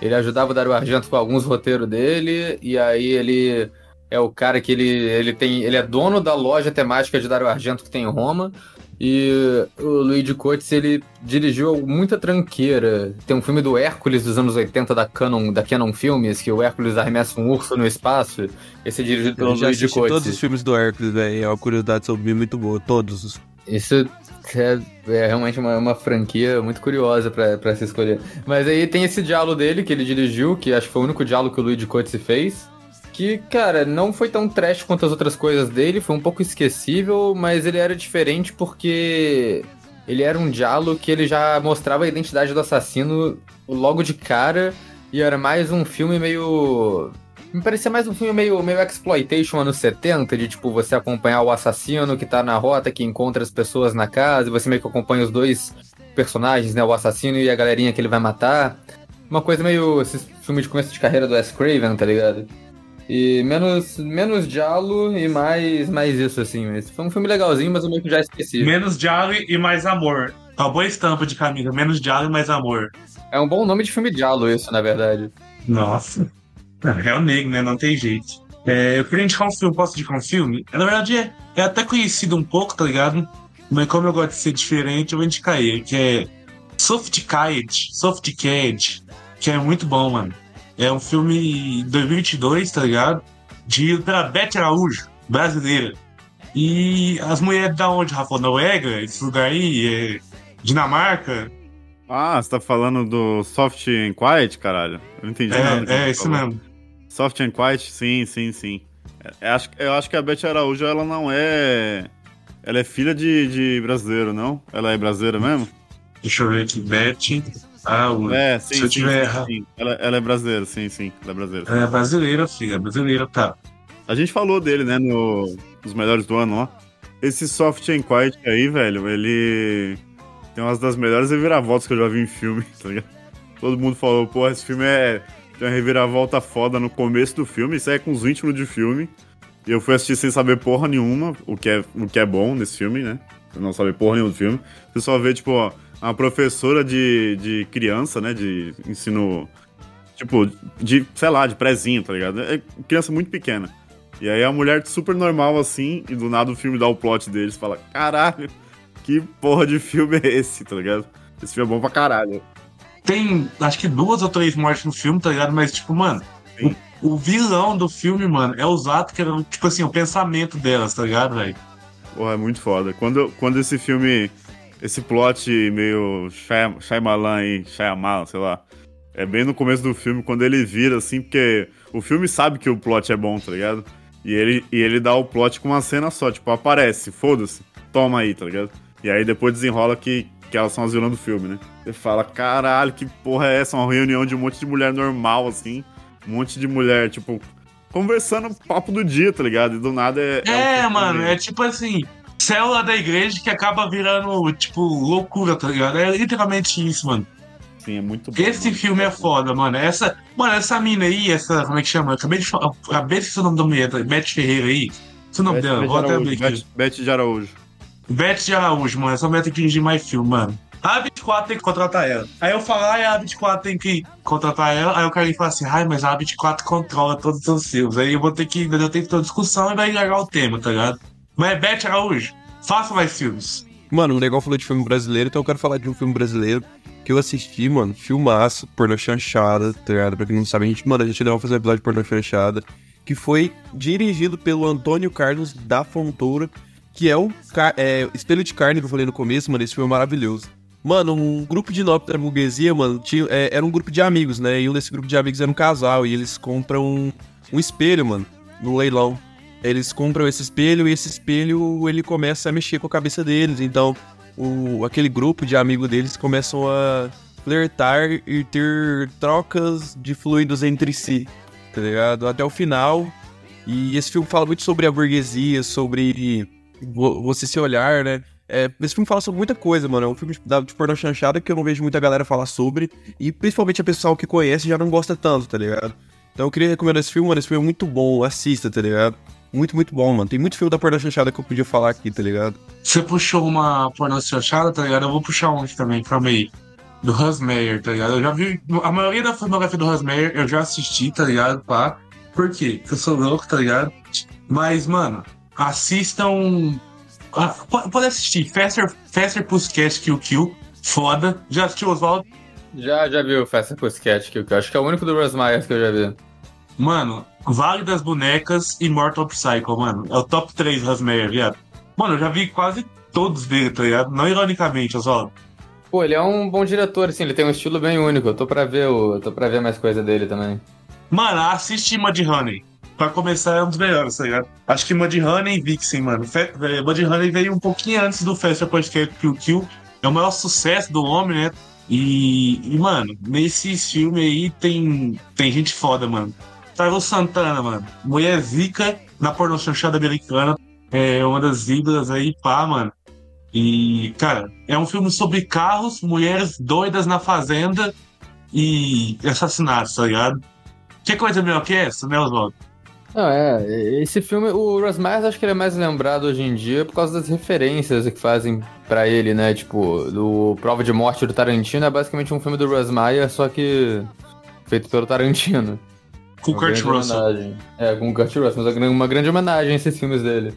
Ele ajudava o Dario Argento com alguns roteiros dele, e aí ele é o cara que ele, ele tem. Ele é dono da loja temática de Dario Argento que tem em Roma. E o Luigi Cozzi, ele dirigiu muita tranqueira. Tem um filme do Hércules dos anos 80 da Canon, da Canon Filmes, que o Hércules arremessa um urso no espaço. Esse é dirigido pelo Luigi Cozzi. todos os filmes do Hércules, velho. É uma curiosidade sobre mim muito boa. Todos. Isso é, é realmente uma, uma franquia muito curiosa pra se escolher. Mas aí tem esse diálogo dele que ele dirigiu, que acho que foi o único diálogo que o Luigi Cozzi fez. Que, cara, não foi tão trash quanto as outras coisas dele, foi um pouco esquecível, mas ele era diferente porque ele era um diálogo que ele já mostrava a identidade do assassino logo de cara, e era mais um filme meio me parecia mais um filme meio, meio exploitation anos 70, de tipo, você acompanhar o assassino que tá na rota, que encontra as pessoas na casa, e você meio que acompanha os dois personagens, né? O assassino e a galerinha que ele vai matar. Uma coisa meio. Esse filme de começo de carreira do Wes Craven, tá ligado? E menos, menos diálogo e mais, mais isso, assim. Esse foi um filme legalzinho, mas eu meio que já esqueci. Menos diálogo e mais amor. Uma boa estampa de camisa. Menos diálogo e mais amor. É um bom nome de filme diálogo, isso, na verdade. Nossa. É o negro, né? Não tem jeito. É, eu queria indicar um filme. Posso indicar um filme? Na verdade, é, é até conhecido um pouco, tá ligado? Mas como eu gosto de ser diferente, eu vou indicar ele, que é Sophisticated, Sophisticated, que é muito bom, mano. É um filme 2022, tá ligado? Dirigido pela Beth Araújo, brasileira. E as mulheres da onde, Rafa? Noruega? Esse lugar aí? É Dinamarca? Ah, você tá falando do Soft and Quiet, caralho? Eu não entendi nada. É, é você isso mesmo. Soft and Quiet, sim, sim, sim. É, acho, eu acho que a Beth Araújo, ela não é... Ela é filha de, de brasileiro, não? Ela é brasileira mesmo? Deixa eu ver aqui. Beth Araújo. É, sim, Se eu tiver errado. Ela, ela é brasileira, sim, sim. Ela é brasileira. É brasileira, filha. Brasileira, tá. A gente falou dele, né, no, nos melhores do ano lá. Esse Soft and Quiet aí, velho, ele tem umas das melhores reviravoltas que eu já vi em filme, tá ligado? Todo mundo falou, pô, esse filme é. Tem uma reviravolta foda no começo do filme, isso aí é com os 20 minutos de filme. E eu fui assistir sem saber porra nenhuma, o que é, o que é bom nesse filme, né? Você não saber porra nenhuma do filme. Você só vê, tipo, uma professora de, de criança, né? De ensino. Tipo, de, sei lá, de prezinho, tá ligado? É criança muito pequena. E aí a mulher super normal assim, e do nada o filme dá o plot deles fala: caralho, que porra de filme é esse, tá ligado? Esse filme é bom pra caralho. Tem, acho que duas ou três mortes no filme, tá ligado? Mas, tipo, mano, Sim. o, o vilão do filme, mano, é os atos que eram, tipo assim, o pensamento delas, tá ligado, velho? Porra, é muito foda. Quando, quando esse filme, esse plot meio Shy- Shyamalan e Shyamalan, sei lá, é bem no começo do filme, quando ele vira, assim, porque o filme sabe que o plot é bom, tá ligado? E ele, e ele dá o plot com uma cena só, tipo, aparece, foda-se, toma aí, tá ligado? E aí depois desenrola que, que elas são as vilãs do filme, né? Você fala, caralho, que porra é essa? Uma reunião de um monte de mulher normal, assim, um monte de mulher, tipo, conversando papo do dia, tá ligado? E do nada é. É, um mano, é tipo assim, célula da igreja que acaba virando, tipo, loucura, tá ligado? É literalmente isso, mano. Sim, é muito bom. Esse filme é foda, mano. Essa, mano, essa mina aí, essa, como é que chama? Eu acabei de falar, acabei de esquecer o nome da mulher? Beth Ferreira aí. É o nome Beth, dela, Beth vou até abrir aqui. Beth, Beth de Araújo. Beth de Araújo, mano. Essa mulher tem que dirigir mais filme, mano. A 24 tem que contratar ela. Aí eu falo, ai, a 24 tem que contratar ela. Aí o cara fala assim, ai, mas a 24 controla todos os seus. Aí eu vou ter que, eu tenho que ter uma discussão e vai largar o tema, tá ligado? Mas é Beth Araújo, faça mais filmes. Mano, o legal falou de filme brasileiro, então eu quero falar de um filme brasileiro que eu assisti, mano. Filmaço, pornô chanchada, tá ligado? Pra quem não sabe, a gente, mano, a gente vai fazer um episódio de pornô chanchada, que foi dirigido pelo Antônio Carlos da Fontoura, que é o é, Espelho de Carne que eu falei no começo, mano. Esse filme é maravilhoso. Mano, um grupo de nobre burguesia, mano, tinha, é, era um grupo de amigos, né? E um desse grupo de amigos era um casal, e eles compram um, um espelho, mano, no leilão. Eles compram esse espelho e esse espelho ele começa a mexer com a cabeça deles. Então, o, aquele grupo de amigos deles começam a flertar e ter trocas de fluidos entre si, tá ligado? Até o final. E esse filme fala muito sobre a burguesia, sobre você se olhar, né? É, esse filme fala sobre muita coisa, mano. É um filme da- de pornô chanchada que eu não vejo muita galera falar sobre. E principalmente a pessoal que conhece já não gosta tanto, tá ligado? Então eu queria recomendar esse filme, mano. Esse filme é muito bom, assista, tá ligado? Muito, muito bom, mano. Tem muito filme da pornô chanchada que eu podia falar aqui, tá ligado? Você puxou uma pornô chanchada, tá ligado? Eu vou puxar um também, calma aí. Do Hans Meyer, tá ligado? Eu já vi. A maioria da filmografia do Hans Meyer eu já assisti, tá ligado? Pá. Por quê? Porque eu sou louco, tá ligado? Mas, mano, assistam. Ah, po- pode assistir. Faster, Faster Pussycat Kill Kill. Foda. Já assistiu, Oswaldo? Já, já vi o Fast Pussycat, que eu acho que é o único do Russ Myers que eu já vi. Mano, Vale das Bonecas e Mortal Psycho, mano. É o top 3 Hans Meyer, viado. Mano, eu já vi quase todos dele, tá ligado? Não ironicamente, Oswaldo. Pô, ele é um bom diretor, assim, ele tem um estilo bem único. Eu tô pra ver, o, eu tô pra ver mais coisa dele também. Mano, assiste Mud Honey. Pra começar, é um dos melhores, tá ligado? Acho que Mud Honey e Vixen, mano. Fe- eh, Mud Honey veio um pouquinho antes do Festival Podcast Kill Kill. É o maior sucesso do homem, né? E, e, mano, nesse filme aí tem, tem gente foda, mano. Tyrell Santana, mano. Mulher zica na pornô chanchada americana. É uma das ídolas aí, pá, mano. E, cara, é um filme sobre carros, mulheres doidas na fazenda e assassinatos, tá ligado? Que coisa melhor que essa, né, Oswaldo? Não, é, esse filme, o Russ Myers acho que ele é mais lembrado hoje em dia por causa das referências que fazem pra ele, né? Tipo, do Prova de Morte do Tarantino é basicamente um filme do Russ Myers, só que feito pelo Tarantino. Com o Uma Kurt Russell. homenagem. É, com o Kurt Russell, mas uma gran- uma grande homenagem a esses filmes dele.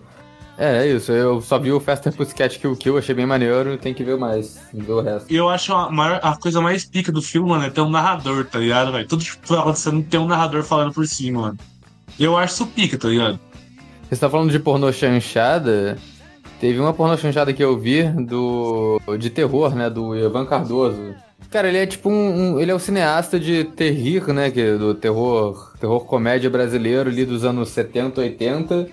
É, é isso. Eu só vi o Faster Pussycat Kill Kill, achei bem maneiro, tem que ver mais, ver o resto. E eu acho a, maior- a coisa mais pica do filme, mano, é ter um narrador, tá ligado, velho? Tudo tipo, acontecendo tem um narrador falando por cima, mano. Eu acho isso pica, tá ligado? Você tá falando de pornô chanchada? Teve uma pornô chanchada que eu vi do de terror, né, do Ivan Cardoso. Cara, ele é tipo um, um- ele é o cineasta de terrir, né, que é do terror, terror comédia brasileiro ali dos anos 70, 80.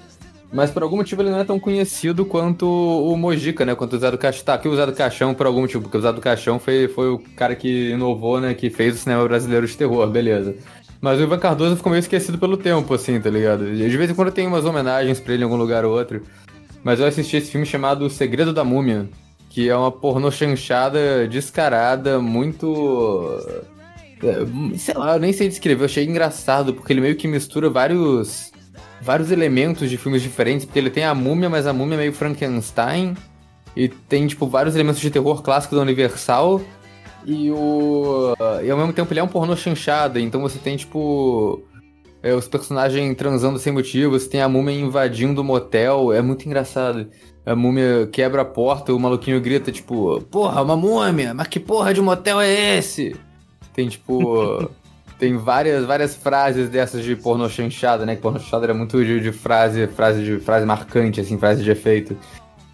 Mas por algum motivo ele não é tão conhecido quanto o Mojica, né? Quanto o Zé do Caixão. Tá, aqui o Zé do Caixão por algum motivo, porque o Zé do Caixão foi, foi o cara que inovou, né? Que fez o cinema brasileiro de terror, beleza. Mas o Ivan Cardoso ficou meio esquecido pelo tempo, assim, tá ligado? De vez em quando tem umas homenagens pra ele em algum lugar ou outro. mas eu assisti esse filme chamado O Segredo da Múmia, que é uma pornô chanchada descarada, muito. é, Sei lá, eu nem sei descrever, eu achei engraçado, porque ele meio que mistura vários. Vários elementos de filmes diferentes, porque ele tem a múmia, mas a múmia é meio Frankenstein. E tem, tipo, vários elementos de terror clássico da Universal. E o. E ao mesmo tempo ele é um pornô chanchada, então você tem, tipo. é, os personagens transando sem motivo, você tem a múmia invadindo o motel, é muito engraçado. A múmia quebra a porta, o maluquinho grita, tipo, porra, uma múmia, mas que porra de motel é esse? Tem, tipo. Tem várias, várias frases dessas de pornô chanchada, né? Que pornô chanchada era muito de, de frase, frase de frase marcante, assim, frase de efeito.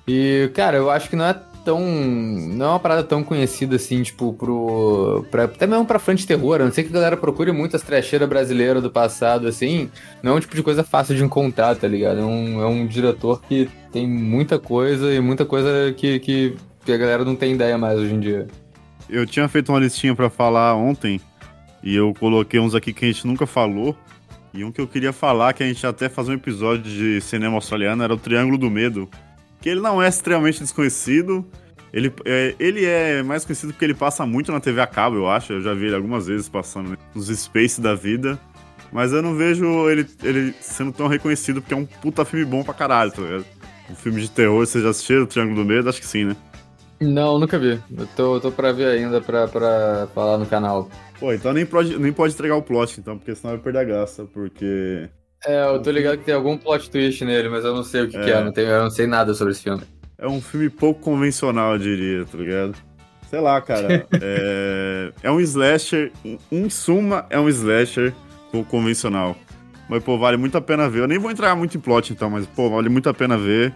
E, cara, eu acho que não é tão. Não é uma parada tão conhecida assim, tipo, pro. Pra, até mesmo pra de terror. A não ser que a galera procure muito as trecheiras brasileiras do passado, assim. Não é um tipo de coisa fácil de encontrar, tá ligado? É um, é um diretor que tem muita coisa e muita coisa que, que, que a galera não tem ideia mais hoje em dia. Eu tinha feito uma listinha pra falar ontem e eu coloquei uns aqui que a gente nunca falou. E um que eu queria falar, que a gente até fazer um episódio de cinema australiano, era o Triângulo do Medo. Que ele não é extremamente desconhecido. Ele é, ele é mais conhecido porque ele passa muito na TV a cabo, eu acho. Eu já vi ele algumas vezes passando né, nos Space da vida. Mas eu não vejo ele, ele sendo tão reconhecido porque é um puta filme bom pra caralho, tá ligado? Um filme de terror, vocês já assistiram o Triângulo do Medo? Acho que sim, né? Não, nunca vi. Eu tô, tô pra ver ainda pra, pra falar no canal. Pô, então nem pode, nem pode entregar o plot, então, porque senão vai perder a graça, porque. É, eu tô ligado que tem algum plot twist nele, mas eu não sei o que, que é. Não tenho, eu não sei nada sobre esse filme. É um filme pouco convencional, eu diria, tá ligado? Sei lá, cara. é... é um slasher. Em- Em suma, é um slasher pouco convencional. Mas, pô, vale muito a pena ver. Eu nem vou entrar muito em plot, então, mas, pô, vale muito a pena ver.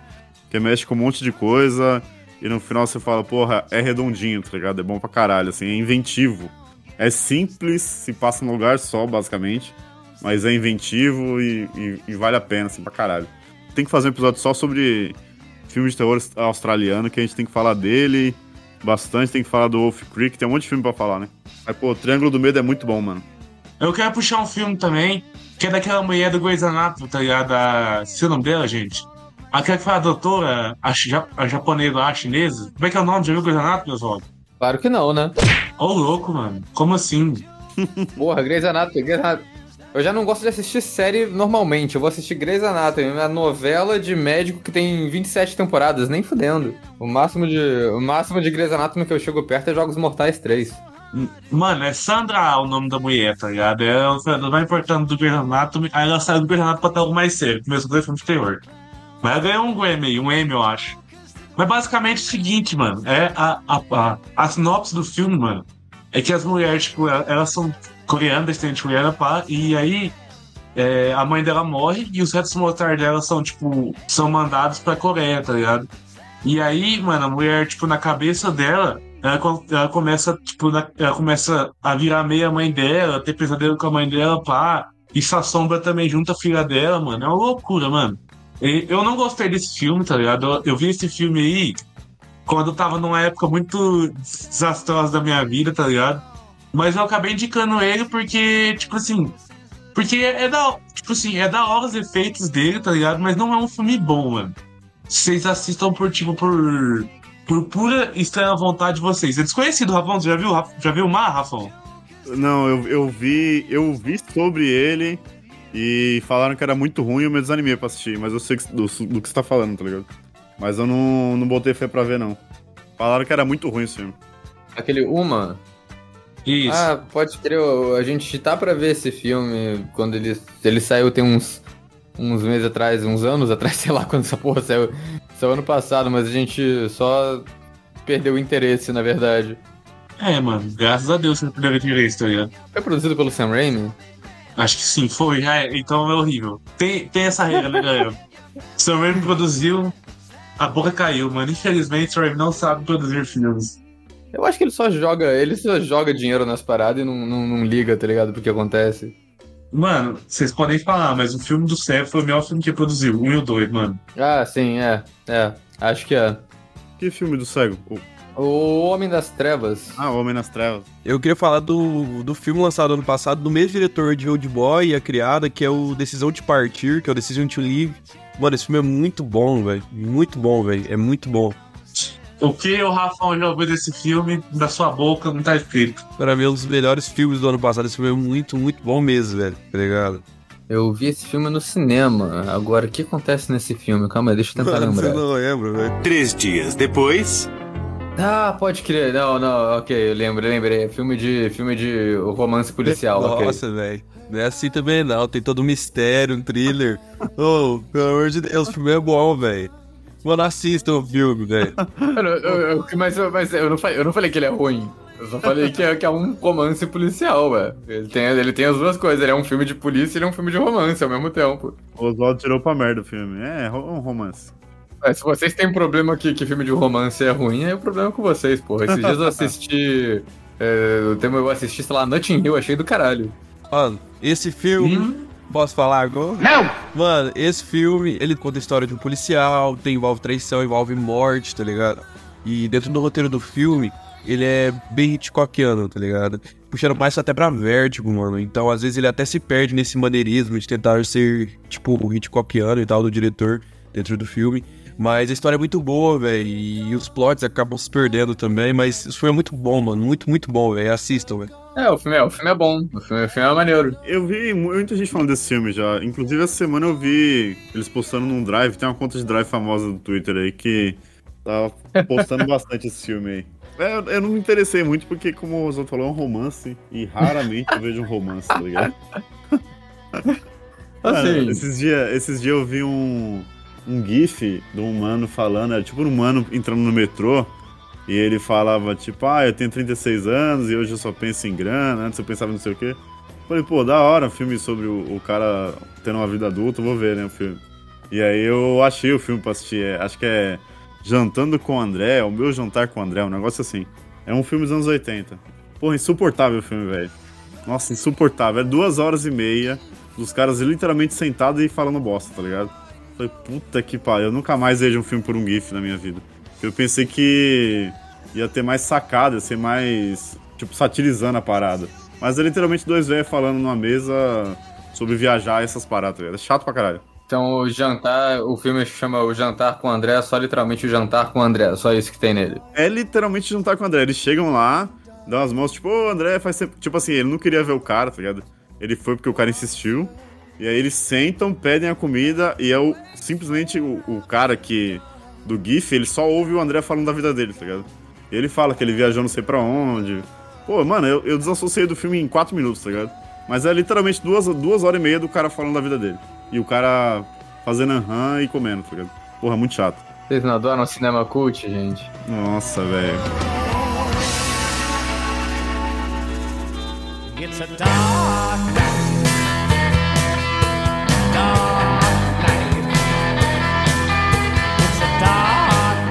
Que mexe com um monte de coisa. E no final você fala, porra, é redondinho, tá ligado? É bom pra caralho, assim, é inventivo. É simples, se passa num lugar só, basicamente. Mas é inventivo e, e- e vale a pena, assim, pra caralho. Tem que fazer um episódio só sobre filme de terror australiano, que a gente tem que falar dele bastante, tem que falar do Wolf Creek, tem um monte de filme pra falar, né? Mas, pô, Triângulo do Medo é muito bom, mano. Eu quero puxar um filme também, que é daquela mulher do Grey's Anatomy, tá ligado? A... Se o nome dela, gente? Aquela que foi a doutora, a, a japonesa a chinesa. Como é que é o nome? Já viu Grey's Anatomy, Oswaldo? Claro que não, né? Ô, louco, mano. Como assim? Porra, Grey's Anatomy, Grey's Anatomy. Eu já não gosto de assistir série normalmente. Eu vou assistir Grey's Anatomy, uma novela de médico que tem 27 temporadas, nem fudendo. O máximo de, o máximo de Grey's Anatomy que eu chego perto é Jogos Mortais 3. Mano, é Sandra o nome da mulher, tá ligado? Ela não vai importando do Grey's Anatomy, aí ela saiu do Grey's Anatomy pra ter algo mais sério. Começou dois filmes de terror. Mas ela um Grammy, um Emmy, eu acho. Mas basicamente é o seguinte, mano. É a, a, a, a sinopse do filme, mano. É que as mulheres, tipo, elas- são coreanas, descendentes coreana, pá, e aí é, a mãe dela morre e os restos mortais dela são, tipo, são mandados pra Coreia, tá ligado? E aí, mano, a mulher, tipo, na cabeça dela, ela, ela começa, tipo, na- ela começa a virar meia mãe dela, ter pesadelo com a mãe dela, pá. E se assombra também junto a filha dela, mano. É uma loucura, mano. Eu não gostei desse filme, tá ligado? Eu, vi esse filme aí quando eu tava numa época muito desastrosa da minha vida, tá ligado? Mas eu acabei indicando ele porque, tipo assim. Porque é da, tipo assim, é da hora os efeitos dele, tá ligado? Mas não é um filme bom, mano. Vocês assistam por, tipo, por. Por pura estranha vontade de vocês. É desconhecido, Rafão. Você já viu, já viu o Mar, Rafão? Não, eu, eu vi. Eu vi sobre ele e falaram que era muito ruim e eu me desanimei pra assistir, mas eu sei que- do, do que você tá falando, tá ligado? Mas eu não, não botei fé pra ver, não. Falaram que era muito ruim esse filme. Aquele Uma. Isso. Ah, pode crer, a gente tá pra ver esse filme quando ele, ele saiu tem uns, uns meses atrás, uns anos atrás, sei lá quando essa porra saiu. Saiu ano passado, mas a gente só perdeu o interesse, na verdade. É, mano. Graças a Deus que não puderam direito, tá ligado? Foi produzido pelo Sam Raimi? Acho que sim, foi. Ah, é, então é horrível. Tem, tem essa regra, né, galera? Sam Raimi produziu, a boca caiu, mano. Infelizmente, Sam Raimi não sabe produzir filmes. Eu acho que ele só joga, ele só joga dinheiro nas paradas e não, não, não liga, tá ligado, pro que acontece. Mano, vocês podem falar, mas o filme do Cego foi o melhor filme que ele produziu, um e o dois, mano. Ah, sim, é, é, acho que é. Que filme do cego? O- O Homem das Trevas. Ah, Homem nas Trevas. Eu queria falar do, do filme lançado ano passado, do mesmo diretor de Old Boy e A Criada, que é o Decisão de Partir, que é o Decision to Leave, Mano, esse filme é muito bom, velho. Muito bom, velho. É muito bom. O que o Rafa já ouviu desse filme, da sua boca, não tá escrito. Pra mim, é um dos melhores filmes do ano passado. Esse filme é muito, muito bom mesmo, velho. Tá ligado? Eu vi esse filme no cinema. Agora, o que acontece nesse filme? Calma aí, deixa eu tentar Mano, lembrar. Você não lembra, velho. Três dias depois. Ah, pode crer. Não, não, ok, eu lembrei, lembrei. Filme de, filme de romance policial, ok. Nossa, velho. Não é assim também não. Tem todo um mistério, um thriller. oh, pelo amor de Deus, o filme é bom, velho. Mano, assistam o filme, velho. Mas, eu- mas eu, não falei, eu não falei que ele é ruim. Eu só falei que é, que é um romance policial, velho. Ele tem, ele tem as duas coisas. Ele é um filme de polícia e ele é um filme de romance ao mesmo tempo. O Oswaldo tirou pra merda o filme. É, ro- um romance. Mas se vocês têm problema que, que filme de romance é ruim, aí o problema é com vocês, porra. Esses dias eu assisti. é, eu tenho- eu assisti, sei lá, Notting Hill, achei do caralho. Mano, esse filme. Posso falar agora? Não! Mano, esse filme, ele conta a história de um policial, tem, envolve traição, envolve morte, tá ligado? E dentro do roteiro do filme, ele é bem Hitchcockiano, tá ligado? Puxando mais até pra Vertigo, mano. Então, às vezes, ele até se perde nesse maneirismo de tentar ser, tipo, o Hitchcockiano e tal, do diretor dentro do filme. Mas a história é muito boa, velho. E os plots acabam se perdendo também. Mas isso foi muito bom, mano. Muito, muito bom, velho. Assistam, velho. É, o filme é, o filme é bom. O filme, o filme é maneiro. Eu vi muita gente falando desse filme já. Inclusive, essa semana eu vi eles postando num drive. Tem uma conta de drive famosa do Twitter aí que tava postando bastante esse filme aí. É, Eu, eu não me interessei muito porque, como o Oswaldo falou, é um romance. E raramente eu vejo um romance, tá ligado? Mano, Assim, esses dias esses dia eu vi um, um gif de um mano falando, era tipo um mano entrando no metrô, e ele falava, tipo, ah, eu tenho 36 anos e hoje eu só penso em grana, antes eu pensava não sei o quê. Falei, pô, da hora filme sobre o, o cara tendo uma vida adulta, vou ver, né, o filme. E aí eu achei o filme pra assistir, é, acho que é Jantando com o André, o meu jantar com o André, um negócio assim. É um filme dos anos 80. Porra, insuportável o filme, velho. Nossa, insuportável. É duas horas e meia dos caras literalmente sentados e falando bosta, tá ligado? Falei, puta que pariu, eu nunca mais vejo um filme por um GIF na minha vida. Eu pensei que ia ter mais sacada, ia ser mais, tipo, satirizando a parada. Mas é literalmente dois velhos falando numa mesa sobre viajar e essas paradas, tá ligado? É chato pra caralho. então o jantar, o filme chama O Jantar com o André, só literalmente o Jantar com o André, só isso que tem nele. É literalmente juntar com o André. Eles chegam lá, dão as mãos, tipo, ô André, faz tempo. Tipo assim, ele não queria ver o cara, tá ligado? Ele foi porque o cara insistiu. E aí eles sentam, pedem a comida e é o, simplesmente o, o cara que. Do GIF, ele só ouve o André falando da vida dele, tá ligado? E ele fala que ele viajou não sei pra onde. Pô, mano, eu, eu desassociei do filme em quatro minutos, tá ligado? Mas é literalmente duas, duas horas e meia do cara falando da vida dele. E o cara fazendo aham e comendo, tá ligado? Porra, muito chato. Vocês não adoram cinema cult, gente? Nossa, velho. It's a dark night. Dark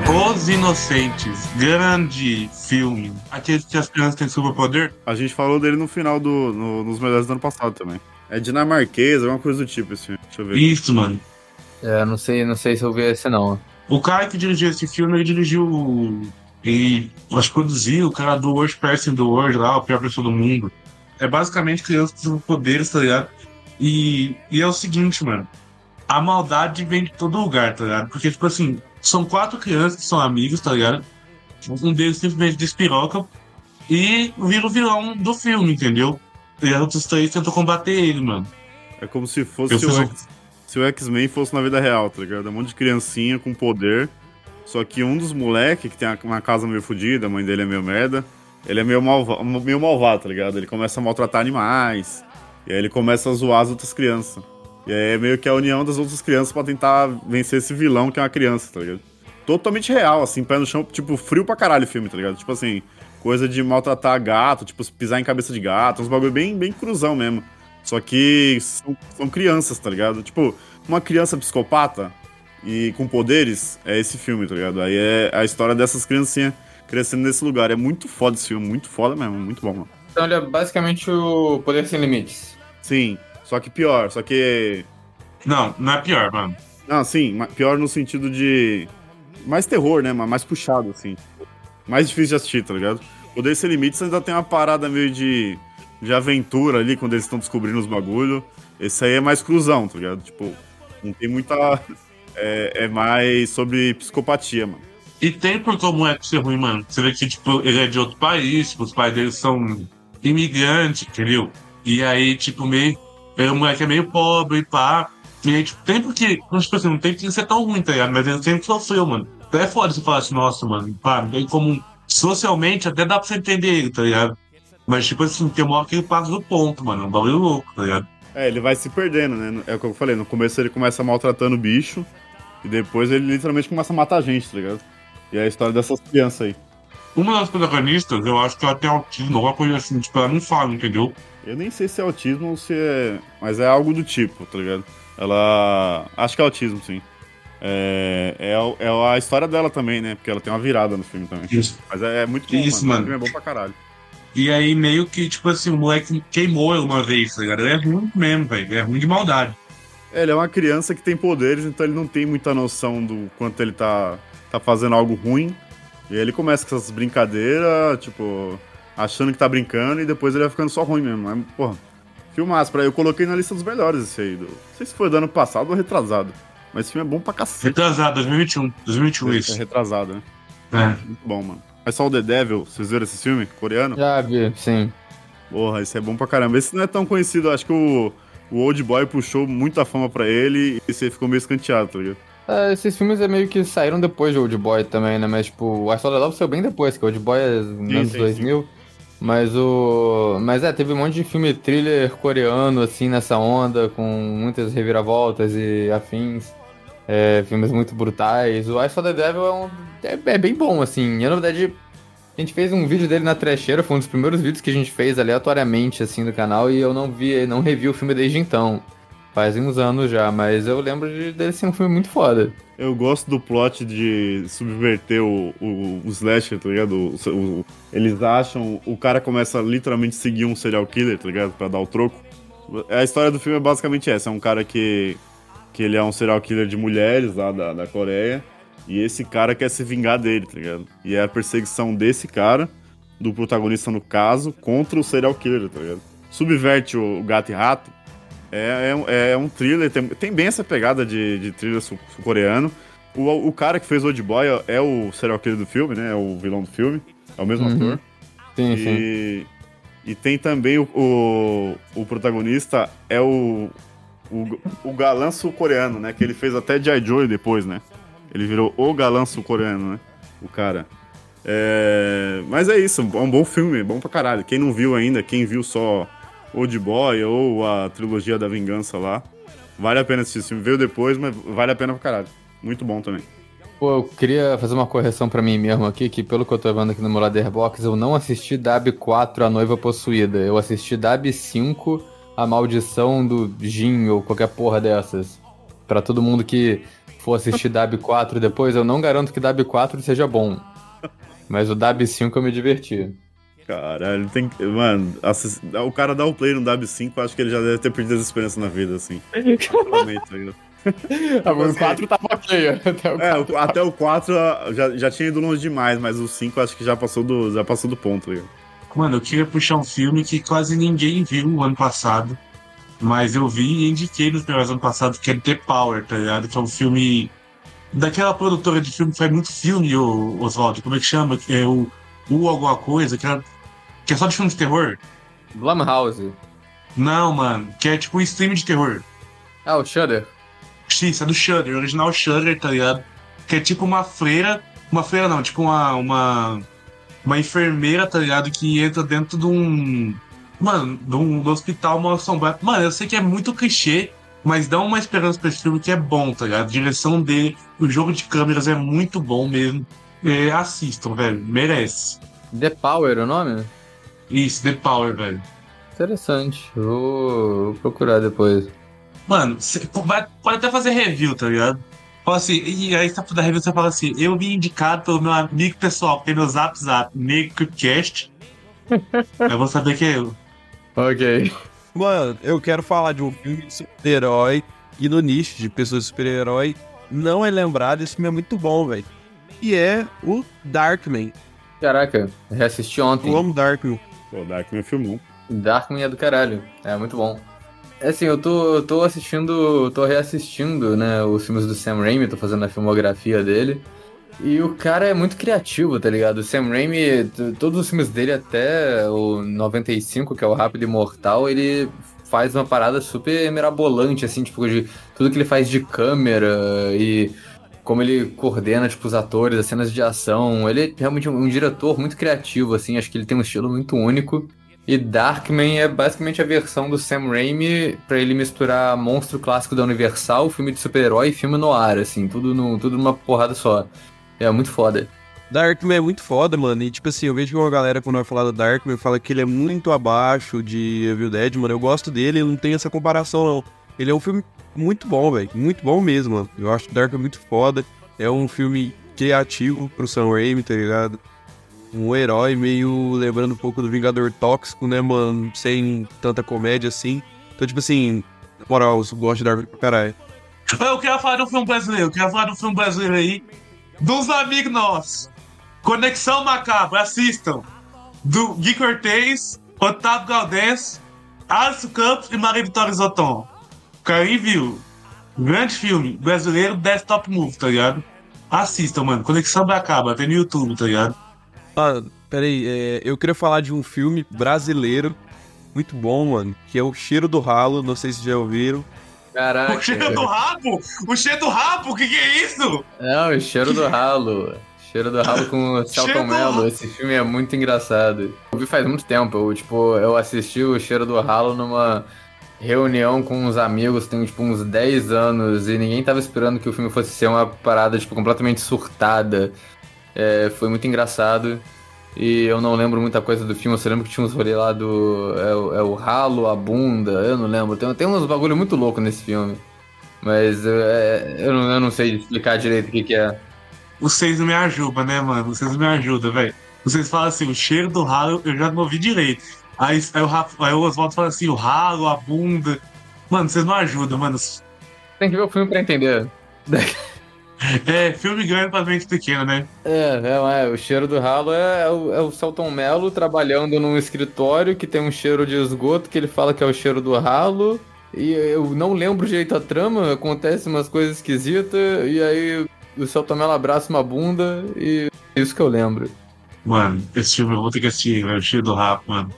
Os Inocentes, grande filme. Aquele que as crianças têm superpoder? A gente falou dele no final do. no- nos melhores do ano passado também. É dinamarquês, alguma coisa do tipo esse filme. Deixa eu ver. Isso, mano. É, não sei, não sei se eu vi esse não. O cara que dirigiu esse filme, ele dirigiu. Ele, acho que produziu o cara do Worst Person the World lá, a pior pessoa do mundo. É basicamente crianças com poderes, tá ligado? E, e é o seguinte, mano. A maldade vem de todo lugar, tá ligado? Porque, tipo assim, são quatro crianças que são amigos, tá ligado? Um deles simplesmente despiroca e vira o vilão do filme, entendeu? E as outras três tentam combater ele, mano. É como se fosse Eu o X- se o X-Men fosse na vida real, tá ligado? É um monte de criancinha com poder. Só que um dos moleques, que tem uma casa meio fodida, a mãe dele é meio merda, ele é meio, malva meio malvado, tá ligado? Ele começa a maltratar animais. E aí ele começa a zoar as outras crianças. E aí é meio que a união das outras crianças pra tentar vencer esse vilão que é uma criança, tá ligado? Totalmente real, assim, pé no chão, tipo, frio pra caralho o filme, tá ligado? Tipo assim, coisa de maltratar gato, tipo, pisar em cabeça de gato, uns bagulho bem, bem cruzão mesmo. Só que são, são crianças, tá ligado? Tipo, uma criança psicopata e com poderes é esse filme, tá ligado? Aí é a história dessas criancinhas crescendo nesse lugar. É muito foda esse filme, muito foda mesmo, muito bom, mano. Então ele é basicamente o Poder Sem Limites. Sim, só que pior, só que. Não, não é pior, mano. Não, sim, ma- pior no sentido de. Mais terror, né? Mais puxado, assim. Mais difícil de assistir, tá ligado? Poder Sem Limites ainda tem uma parada meio de. de aventura ali, quando eles estão descobrindo os bagulho. Esse aí é mais cruzão, tá ligado? Tipo, não tem muita. é, é mais sobre psicopatia, mano. E tem por como é ser ruim, mano. Você vê que, tipo, ele é de outro país, tipo, os pais dele são imigrantes, entendeu? E aí, tipo, meio. Ele, o moleque é meio pobre e pá. E aí, tipo, tem porque. Tipo assim, não tem que ser tão ruim, tá ligado? Mas ele sempre sofreu, mano. Então é foda você falar assim, nossa, mano, pá, tem como. Socialmente até dá pra você entender ele, tá ligado? Mas, tipo assim, tem uma hora que ele passa do ponto, mano. É um bagulho louco, tá ligado? É, ele vai se perdendo, né? É o que eu falei, no começo ele começa maltratando o bicho, e depois ele literalmente começa a matar gente, tá ligado? E é a história dessas crianças aí. Uma das protagonistas, eu acho que ela tem autismo, alguma coisa assim, tipo, ela não fala, entendeu? Eu nem sei se é autismo ou se é. Mas é algo do tipo, tá ligado? Ela. Acho que é autismo, sim. É, é, é a história dela também, né? Porque ela tem uma virada no filme também. Isso. Mas é, é muito bom, Isso, mano. mano. O filme é bom pra caralho. E aí, meio que, tipo assim, o moleque queimou ele uma vez, tá ligado? Ele é ruim mesmo, velho. É ruim de maldade. É, Ele é uma criança que tem poderes, então ele não tem muita noção do quanto ele tá, tá fazendo algo ruim. E aí ele começa com essas brincadeiras, tipo, achando que tá brincando, e depois ele vai ficando só ruim mesmo. É, porra, filmaço. Pra, eu coloquei na lista dos melhores esse aí. Do, não sei se foi do ano passado ou retrasado. Mas esse filme é bom pra cacete. Retrasado, 2021. 2021 É, isso. é retrasado, né? É. Muito bom, mano. Mas só o The Devil, vocês viram esse filme? Coreano? Já vi, sim. Porra, esse é bom pra caramba. Esse não é tão conhecido, acho que o, o Old Boy puxou muita fama pra ele e esse aí ficou meio escanteado, tá ligado? É, esses filmes é meio que saíram depois de Old Boy também, né? Mas, tipo, o I Saw the Love saiu bem depois, que o Old Boy é nos anos sim, 2000. Mas o... Mas é, teve um monte de filme thriller coreano, assim, nessa onda, com muitas reviravoltas e afins. É, filmes muito brutais. O I Saw the Devil é, um... é, é bem bom, assim. Eu, na verdade, a gente fez um vídeo dele na trecheira, foi um dos primeiros vídeos que a gente fez aleatoriamente, assim, do canal, e eu não vi, não revi o filme desde então. Faz uns anos já, mas eu lembro de, dele ser um filme muito foda. Eu gosto do plot de subverter o, o, o slasher, tá ligado? O- o- eles acham. O cara começa a literalmente seguir um serial killer, tá ligado? Pra dar o troco. A história do filme é basicamente essa: é um cara que. que ele é um serial killer de mulheres lá da, da Coreia. E esse cara quer se vingar dele, tá ligado? E é a perseguição desse cara, do protagonista no caso, contra o serial killer, tá ligado? Subverte o gato e rato. É, é, um- é um thriller, tem, tem bem essa pegada de, de thriller sul- sul-coreano. O, o cara que fez Old Boy é, é o serial killer do filme, né? É o vilão do filme. É o mesmo Uhum. ator. Sim, sim. E, e tem também o, o, o protagonista, é o, o, o galã sul-coreano, né? Que ele fez até G.I. Joe depois, né? Ele virou o galã sul-coreano, né? O cara. É, mas é isso, é um bom filme, bom pra caralho. Quem não viu ainda, quem viu só Old Boy ou a trilogia da vingança lá, vale a pena assistir esse. Veio depois, mas vale a pena pra caralho. Muito bom também. Pô, eu queria fazer uma correção pra mim mesmo aqui, que pelo que eu tô vendo aqui no meu Letterboxd, eu não assisti DAB 4, A Noiva Possuída. Eu assisti DAB 5, A Maldição do Jin, ou qualquer porra dessas. Pra todo mundo que for assistir DAB 4 depois, eu não garanto que DAB 4 seja bom. Mas o DAB 5 eu me diverti. Caralho, tem que. Mano, assis- o cara dá o play no W5, eu acho que ele já deve ter perdido as esperanças na vida, assim. Totalmente, tá? Ah, o 4 tava ok. Até o É, o- até o 4 ah, já, já tinha ido longe demais, mas o 5 acho que já passou do, já passou do ponto, tá ligado? Mano, eu queria puxar um filme que quase ninguém viu o ano passado. Mas eu vi e indiquei nos primeiros ano passado, que é The Power, tá ligado? Que é um filme. Daquela produtora de filme que faz muito filme, Oswaldo. Como é que chama? É o U alguma coisa, que é, que é só de filme de terror. Blumhouse. Não, mano, que é tipo um stream de terror. Ah, o Shudder. Isso, é do Shudder, o original Shudder, tá ligado? Que é tipo uma freira. Uma freira não, tipo uma. Uma, uma enfermeira, tá ligado? Que entra dentro de um. Mano, de um do hospital mal assombrado. Mano, eu sei que é muito clichê, mas dá uma esperança pra esse filme que é bom, tá ligado? A direção dele, o jogo de câmeras é muito bom mesmo. É, assistam, velho, merece. The Power, o nome? Isso, The Power, velho. Interessante. Vou vou procurar depois. Mano, cê vai- pode até fazer review, tá ligado? Fala assim, e aí você da review você fala assim, eu vim indicado pelo meu amigo pessoal, que tem meu zap zap, NegoCast. eu vou saber que é eu. Ok. Mano, eu quero falar de um filme de super-herói e no nicho de pessoas de super-herói não é lembrado, esse filme é muito bom, velho. E é o Darkman. Caraca, reassisti ontem. Eu amo Darkman. Pô, Darkman é filmão. Darkman é do caralho. É muito bom. Assim, eu tô, eu tô assistindo, tô reassistindo, né, os filmes do Sam Raimi, tô fazendo a filmografia dele. E o cara é muito criativo, tá ligado? O Sam Raimi, todos os filmes dele até o 95, que é o Rápido e Mortal, ele faz uma parada super mirabolante, assim, tipo, de tudo que ele faz de câmera e como ele coordena, tipo, os atores, as cenas de ação. Ele é realmente um, um diretor muito criativo, assim, acho que ele tem um estilo muito único. E Darkman é basicamente a versão do Sam Raimi pra ele misturar monstro clássico da Universal, filme de super-herói e filme no ar, assim, tudo, no, tudo numa porrada só. É muito foda. Darkman é muito foda, mano. E tipo assim, eu vejo que uma galera, quando vai falar do Darkman, fala que ele é muito abaixo de Evil Dead, mano. Eu gosto dele, não tem essa comparação, não. Ele é um filme muito bom, velho. Muito bom mesmo, mano. Eu acho Darkman muito foda. É um filme criativo pro Sam Raimi, tá ligado? Um herói meio lembrando um pouco do Vingador Tóxico, né, mano? Sem tanta comédia assim. Então, tipo assim, na moral, eu gosto de Darkman pra caralho. Eu quero falar do filme brasileiro, eu quero falar do filme brasileiro aí. Dos amigos nossos. Conexão Macabra, assistam. Do Gui Cortez, Otávio Galdés, Alisson Campos e Maria Vitória Zoton. Caim viu. Grande filme brasileiro, desktop movie, tá ligado? Assistam, mano. Conexão Macabra, tem no YouTube, tá ligado? Ah, peraí, é, eu queria falar de um filme brasileiro muito bom, mano, que é o Cheiro do Ralo, não sei se já ouviram. Caraca. O cheiro do rabo? O cheiro do rabo? O que, que é isso? Não, o cheiro do ralo. Cheiro do ralo com o Celton Mello. Esse filme é muito engraçado. Eu vi faz muito tempo. Eu, tipo, eu assisti o cheiro do ralo numa reunião com uns amigos, tem tipo uns 10 anos, e ninguém tava esperando que o filme fosse ser uma parada, tipo, completamente surtada. É, foi muito engraçado. E eu não lembro muita coisa do filme, eu só lembro que tinha uns rolê lá do. É, é o ralo, a bunda, eu não lembro. Tem, tem uns bagulho muito louco nesse filme. Mas é, eu, não, eu não sei explicar direito o que, que é. Vocês não me ajudam, né, mano? Vocês não me ajudam, velho. Vocês falam assim, o cheiro do ralo eu já não ouvi direito. Aí, aí, o, Rafa- aí o Oswaldo fala assim, o ralo, a bunda. Mano, vocês não ajudam, mano. Tem que ver o filme pra entender. É, filme grande pra mente pequena, né? É, é, é, o cheiro do ralo é, é o, é o Celton Mello trabalhando num escritório que tem um cheiro de esgoto que ele fala que é o cheiro do ralo. E eu não lembro direito a trama, acontece umas coisas esquisitas, e aí o Celton Mello abraça uma bunda, e é isso que eu lembro. Mano, esse filme eu vou ter que assistir, velho. O cheiro do ralo, mano.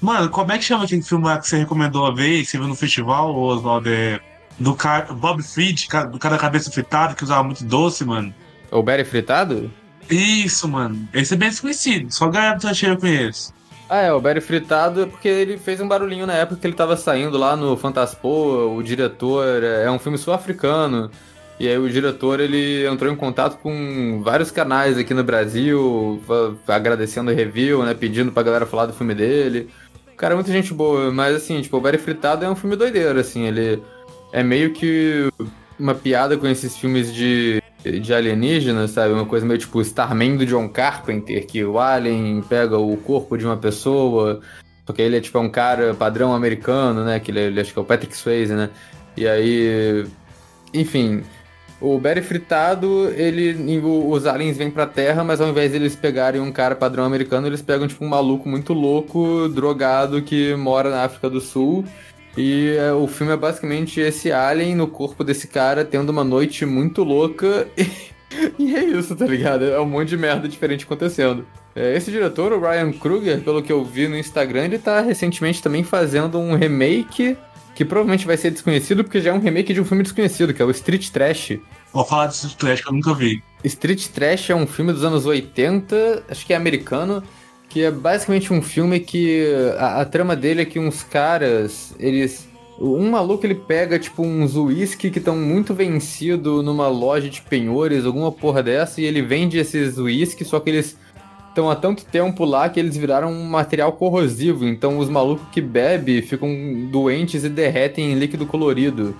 Mano, como é que chama aquele filme lá que você recomendou uma vez, você viu no festival, ô, Oswaldo? É, do cara, Bob Fried, do cara da cabeça fritada, que usava muito doce, mano. O Berry fritado? Isso, mano. Esse é bem desconhecido. Só ganhar do cheiro com esse. Ah, é, o Berry fritado é porque ele fez um barulhinho na época que ele tava saindo lá no Fantaspoa, o diretor, é é um filme sul-africano, e aí o diretor, ele entrou em contato com vários canais aqui no Brasil, agradecendo o review, né, pedindo pra galera falar do filme dele. Cara é muita gente boa, mas assim, tipo, o Berry fritado é um filme doideiro, assim, ele é meio que uma piada com esses filmes de, de alienígenas, sabe? Uma coisa meio tipo Starman do John Carpenter, que o alien pega o corpo de uma pessoa, porque ele é tipo é um cara padrão americano, né? Que ele, ele acho que é o Patrick Swayze, né? E aí, enfim, o Berry fritado, ele os aliens vêm pra Terra, mas ao invés de eles pegarem um cara padrão americano, eles pegam tipo um maluco muito louco, drogado que mora na África do Sul. E é, o filme é basicamente esse alien no corpo desse cara tendo uma noite muito louca. E, é isso, tá ligado? É um monte de merda diferente acontecendo. É, esse diretor, o Ryan Kruger, pelo que eu vi no Instagram, ele tá recentemente também fazendo um remake que provavelmente vai ser desconhecido, porque já é um remake de um filme desconhecido, que é o Street Trash. Vou falar desse Trash que eu nunca vi. Street Trash é um filme dos anos 80, acho que é americano, que é basicamente um filme que a, a trama dele é que uns caras, eles. Um maluco ele pega, tipo, uns uísque que estão muito vencido numa loja de penhores, alguma porra dessa, e ele vende esses uísque, só que eles estão há tanto tempo lá que eles viraram um material corrosivo. Então os malucos que bebem ficam doentes e derretem em líquido colorido.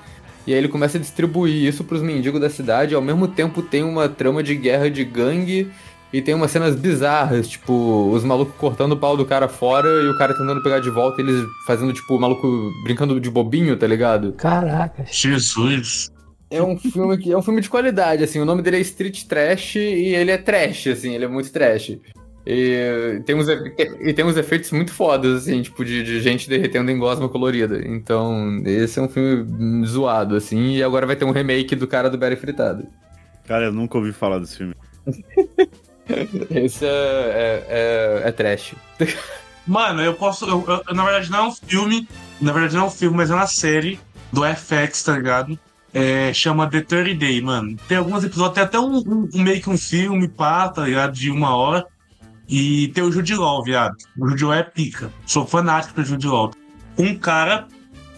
E aí ele começa a distribuir isso pros mendigos da cidade, e ao mesmo tempo tem uma trama de guerra de gangue e tem umas cenas bizarras, tipo, os malucos cortando o pau do cara fora e o cara tentando pegar de volta, e eles fazendo, tipo, o maluco brincando de bobinho, tá ligado? Caraca. Jesus. É um filme que é um filme de qualidade, assim, o nome dele é Street Trash e ele é trash, assim, ele é muito trash. E tem, uns, e tem uns efeitos muito fodas, assim, tipo, de, de gente derretendo em gosma colorida. Então, esse é um filme zoado, assim, e agora vai ter um remake do cara do Berry Fritado. Cara, eu nunca ouvi falar desse filme. Esse é, é, é, é trash. Mano, eu posso. eu- eu- na verdade, não é um filme. Na verdade, não é um filme, mas é uma série do FX, tá ligado? É, chama The 30 Day, mano. Tem alguns episódios, tem até um, um- um- meio que um filme, pá, tá ligado? De uma hora. E tem o Jude viado. O Jude é pica. Sou fanático do Jude. Um cara,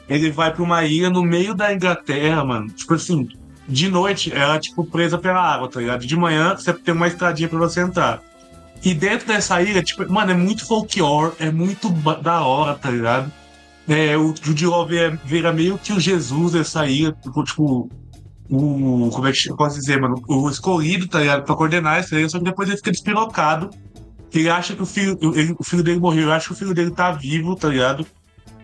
ele vai pra uma ilha no meio da Inglaterra, mano. Tipo assim, de noite, ela tipo presa pela água, tá ligado? De manhã, você tem uma estradinha pra você entrar. E dentro dessa ilha, tipo, mano, é muito folclore, é muito da hora, tá ligado? É, o Law vira, vira meio que o Jesus dessa ilha, tipo, tipo, o. Como é que eu posso dizer, mano? O escolhido, tá ligado? Pra coordenar essa ilha, só que depois ele fica despirocado. Ele acha que o filho, ele- o filho dele morreu, eu acho que o filho dele tá vivo, tá ligado?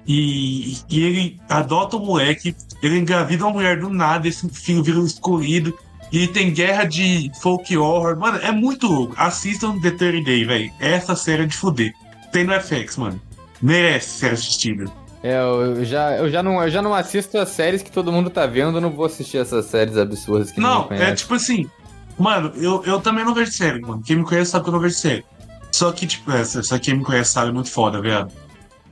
E, e ele adota o moleque, ele engravida uma mulher do nada, esse filho vira um escolhido. E tem guerra de folk horror. Mano, é muito louco. Assistam The 30 Day, velho. Essa série é de fuder. Tem no FX, mano. Merece ser assistida. É, eu já, eu, já não, eu já não assisto as séries que todo mundo tá vendo, eu não vou assistir essas séries absurdas que Não, conhece. é tipo assim. Mano, eu, eu também não vejo série, mano. Quem me conhece sabe que eu não vejo série. Só que, tipo, essa, essa quem me conhece sabe é muito foda, viado.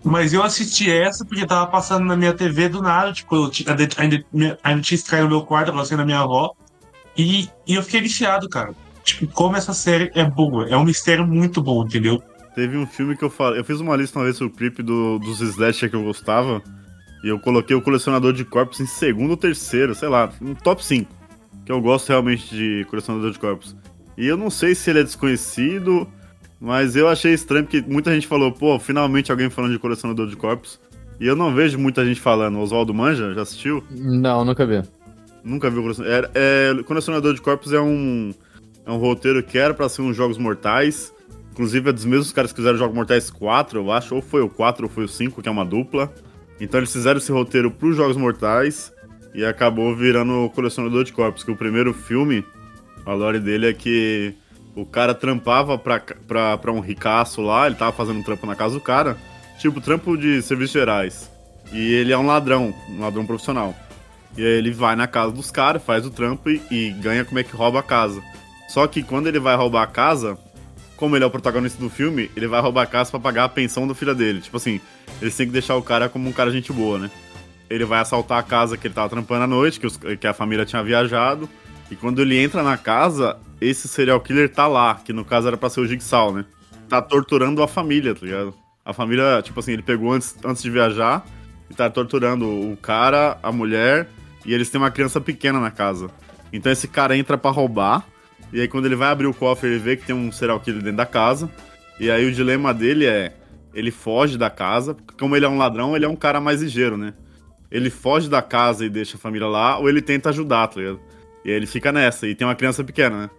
Mas eu assisti essa porque tava passando na minha TV do nada, tipo, eu ainda, ainda, ainda tinha Sky no meu quarto, eu passei na minha avó. E, e eu fiquei viciado, cara. Tipo, como essa série é boa. É um mistério muito bom, entendeu? Teve um filme que eu falei. Eu fiz uma lista uma vez sobre o Creep do, dos slasher que eu gostava. E eu coloquei o colecionador de corpos em segundo ou terceiro, sei lá, um top 5. Que eu gosto realmente de colecionador de corpos. E eu não sei se ele é desconhecido, mas eu achei estranho porque muita gente falou, pô, finalmente alguém falando de colecionador de corpos. E eu não vejo muita gente falando. Oswaldo Manja, já assistiu? Não, nunca vi. Nunca vi o colecionador. É, é, colecionador de corpos é um, é um roteiro que era pra ser uns Jogos Mortais. Inclusive é dos mesmos caras que fizeram Jogos Mortais 4, eu acho. Ou foi o 4 ou foi o 5, que é uma dupla. Então eles fizeram esse roteiro pros Jogos Mortais e acabou virando o Colecionador de Corpos. Que o primeiro filme, a lore dele é que o cara trampava pra, pra, pra um ricaço lá, ele tava fazendo trampo na casa do cara. Tipo, trampo de serviços gerais. E ele é um ladrão, um ladrão profissional. E aí ele vai na casa dos caras, faz o trampo e, e ganha como é que rouba a casa. Só que quando ele vai roubar a casa, como ele é o protagonista do filme, ele vai roubar a casa pra pagar a pensão do filho dele. Tipo assim, eles têm que deixar o cara como um cara gente boa, né? Ele vai assaltar a casa que ele tava trampando à noite, que, os- que a família tinha viajado. E quando ele entra na casa, esse serial killer tá lá, que no caso era pra ser o Jigsaw, né? Tá torturando a família, tá ligado? A família, tipo assim, ele pegou antes, antes de viajar e tá torturando o cara, a mulher, e eles têm uma criança pequena na casa. Então esse cara entra pra roubar, e aí quando ele vai abrir o cofre, ele vê que tem um serial killer dentro da casa. E aí o dilema dele é, ele foge da casa, porque como ele é um ladrão, ele é um cara mais ligeiro, né? Ele foge da casa e deixa a família lá, ou ele tenta ajudar, tá ligado? E aí ele fica nessa, e tem uma criança pequena, né?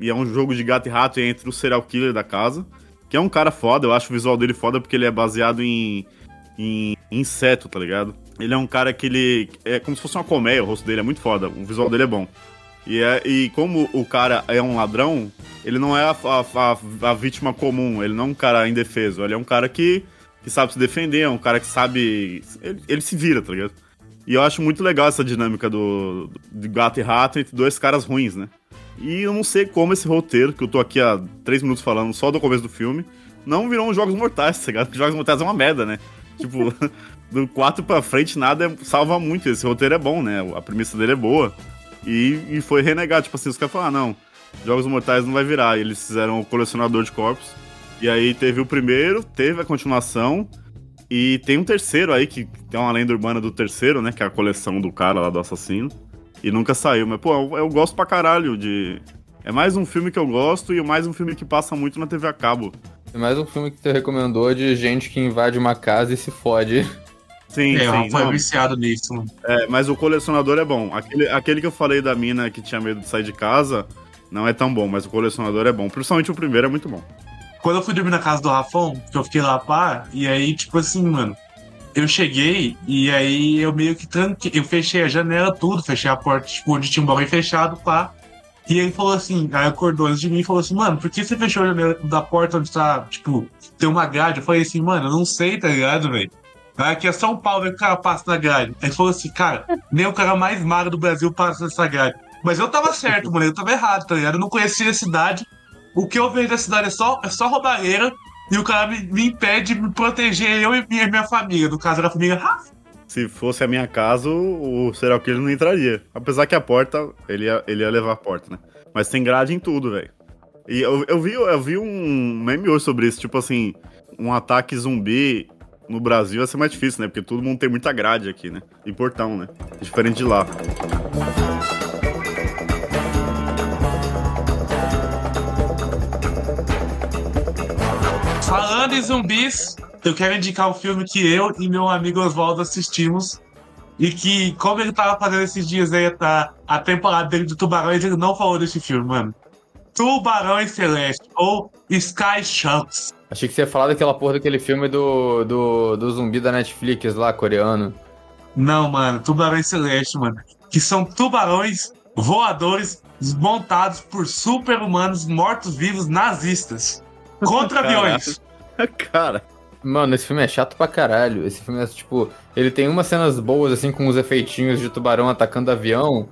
E é um jogo de gato e rato entre o serial killer da casa, que é um cara foda, eu acho o visual dele foda porque ele é baseado em, em inseto, tá ligado? Ele é um cara que ele. É como se fosse uma colmeia, o rosto dele é muito foda, o visual dele é bom. E, é, e como o cara é um ladrão, ele não é a, a- a- vítima comum, ele não é um cara indefeso, ele é um cara que, que sabe se defender, é um cara que sabe. Ele, ele se vira, tá ligado? E eu acho muito legal essa dinâmica do, do gato e rato entre dois caras ruins, né? E eu não sei como esse roteiro, que eu tô aqui há três minutos falando só do começo do filme, não virou um Jogos Mortais, tá ligado? Porque Jogos Mortais é uma merda, né? Tipo, do 4 pra frente nada é- salva muito. Esse roteiro é bom, né? A premissa dele é boa. E, e foi renegado. Tipo assim, os caras falaram, ah, não, Jogos Mortais não vai virar. E eles fizeram o Colecionador de Corpos. E aí teve o primeiro, teve a continuação. E tem um terceiro aí, que tem uma lenda urbana do terceiro, né? Que é a coleção do cara lá do assassino. E nunca saiu. Mas, pô, eu, eu gosto pra caralho de. É mais um filme que eu gosto e mais um filme que passa muito na TV a cabo. É mais um filme que você recomendou de gente que invade uma casa e se fode. Sim, É, sim. foi não. viciado nisso, mano. É, mas o colecionador é bom. Aquele, aquele que eu falei da mina que tinha medo de sair de casa não é tão bom, mas o colecionador é bom. Principalmente o primeiro é muito bom. Quando eu fui dormir na casa do Rafão, que eu fiquei lá, pá, e aí, tipo assim, mano, eu cheguei e aí eu meio que tranquei, eu fechei a janela, tudo, fechei a porta, tipo, onde tinha um bagulho fechado, pá. E ele falou assim, aí acordou antes de mim e falou assim, mano, por que você fechou a janela da porta onde tá, tipo, tem uma grade? Eu falei assim, mano, eu não sei, tá ligado, velho? Aqui é São Paulo, o cara passa na grade. Aí falou assim, cara, nem o cara mais magro do Brasil passa nessa grade. Mas eu tava certo, mano, eu tava errado, tá ligado? Eu não conhecia a cidade. O que eu vejo da cidade é só, é só roubalheira. E o cara me, me impede de me proteger, eu e minha, minha família. No caso da família Rafa. Se fosse a minha casa, o serial killer não entraria. Apesar que a porta, ele ia, ele ia levar a porta, né? Mas tem grade em tudo, velho. E eu, eu, vi, eu vi um meme hoje sobre isso, tipo assim, um ataque zumbi no Brasil ia ser mais difícil, né? Porque todo mundo tem muita grade aqui, né? E portão, né? Diferente de lá. Falando em zumbis, eu quero indicar um filme que eu e meu amigo Oswaldo assistimos. E que, como ele tava fazendo esses dias aí, tá, a temporada dele de Tubarões, ele não falou desse filme, mano. Tubarões Celeste, ou Sky Sharks. Achei que você ia falar daquela porra daquele filme do, do, do zumbi da Netflix lá, coreano. Não, mano, Tubarões Celeste, mano. Que são tubarões voadores desmontados por super-humanos mortos-vivos nazistas. Contra aviões. Cara. Mano, esse filme é chato pra caralho. Esse filme é tipo. Ele tem umas cenas boas, assim, com os efeitinhos de tubarão atacando avião.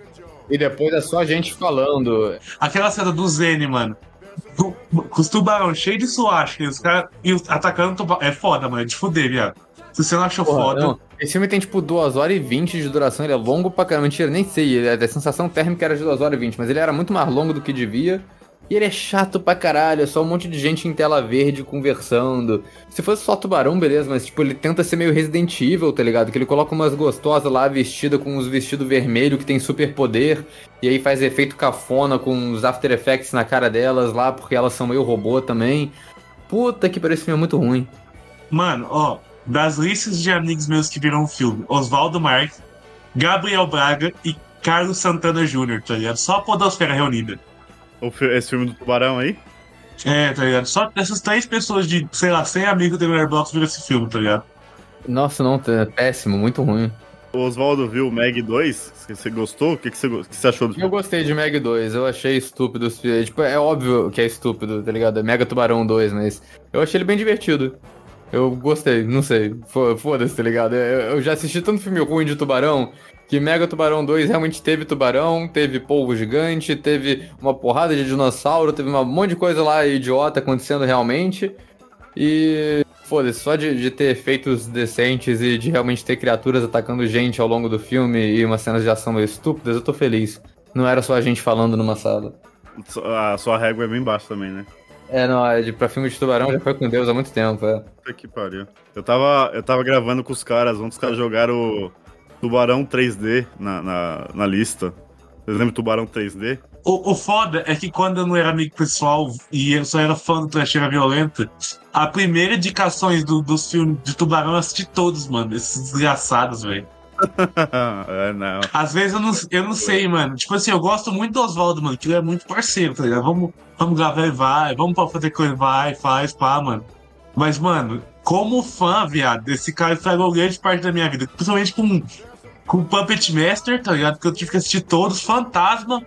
E depois é só a gente falando. Aquela cena do Zene, mano. Com os tubarões cheios de suástica e os caras e atacando tubarão. É foda, mano. É de fuder, viado. Se você não achou Porra, foda. não. Esse filme tem tipo 2 horas e 20 de duração, ele é longo pra caramba. Mentira, nem sei. ele- A sensação térmica era de 2 horas e 20, mas ele era muito mais longo do que devia. E ele é chato pra caralho, é só um monte de gente em tela verde conversando. Se fosse só tubarão, beleza, mas tipo, ele tenta ser meio Resident Evil, tá ligado? Que ele coloca umas gostosas lá vestida com uns vestidos vermelhos que tem super poder. E aí faz efeito cafona com os After Effects na cara delas lá, porque elas são meio robô também. Puta que pariu, esse filme é muito ruim. Mano, ó, das listas de amigos meus que viram o filme, Oswaldo Marques, Gabriel Braga e Carlos Santana Jr., tá ligado? Só a podosfera reunida. O fi- esse filme do tubarão aí? É, tá ligado? Só essas três pessoas de, sei lá, 100 amigos do Letterboxd viram esse filme, tá ligado? Nossa, não, é péssimo, muito ruim. O Oswaldo viu o Meg 2? Você- gostou? O que, que, você, que você achou do Eu filme? gostei de Meg 2, eu achei estúpido. Tipo, é óbvio que é estúpido, tá ligado? É Mega Tubarão 2, mas eu achei ele bem divertido. Eu gostei, não sei. Fo- Foda-se, tá ligado? Eu eu já assisti tanto filme ruim de tubarão que Mega Tubarão 2 realmente teve tubarão, teve polvo gigante, teve uma porrada de dinossauro, teve um monte de coisa lá idiota acontecendo realmente. E foda-se, só de, de ter efeitos decentes e de realmente ter criaturas atacando gente ao longo do filme e umas cenas de ação meio estúpidas, eu tô feliz. Não era só a gente falando numa sala. A sua régua é bem baixa também, né? É, não, é de, pra filme de tubarão já foi com Deus há muito tempo, é. Puta que pariu. Eu tava, eu tava gravando com os caras, um dos caras jogaram Tubarão 3D na, na, na lista. Vocês lembram do Tubarão 3D? O, o foda é que quando eu não era amigo pessoal e eu só era fã do Trecheira Violenta, a primeira indicações do- dos filmes de Tubarão eu assisti todos, mano. Esses desgraçados, velho. é, não. Às vezes eu não, eu não sei, mano. Tipo assim, eu gosto muito do Oswaldo, mano, que ele é muito parceiro, tá ligado? Vamos, vamos gravar e vai, vamos pra fazer coisa, vai, faz, pá, mano. Mas, mano, como fã, viado, esse cara estragou grande parte da minha vida. Principalmente com, com o Puppet Master, tá ligado? Que eu tive que assistir todos, Fantasma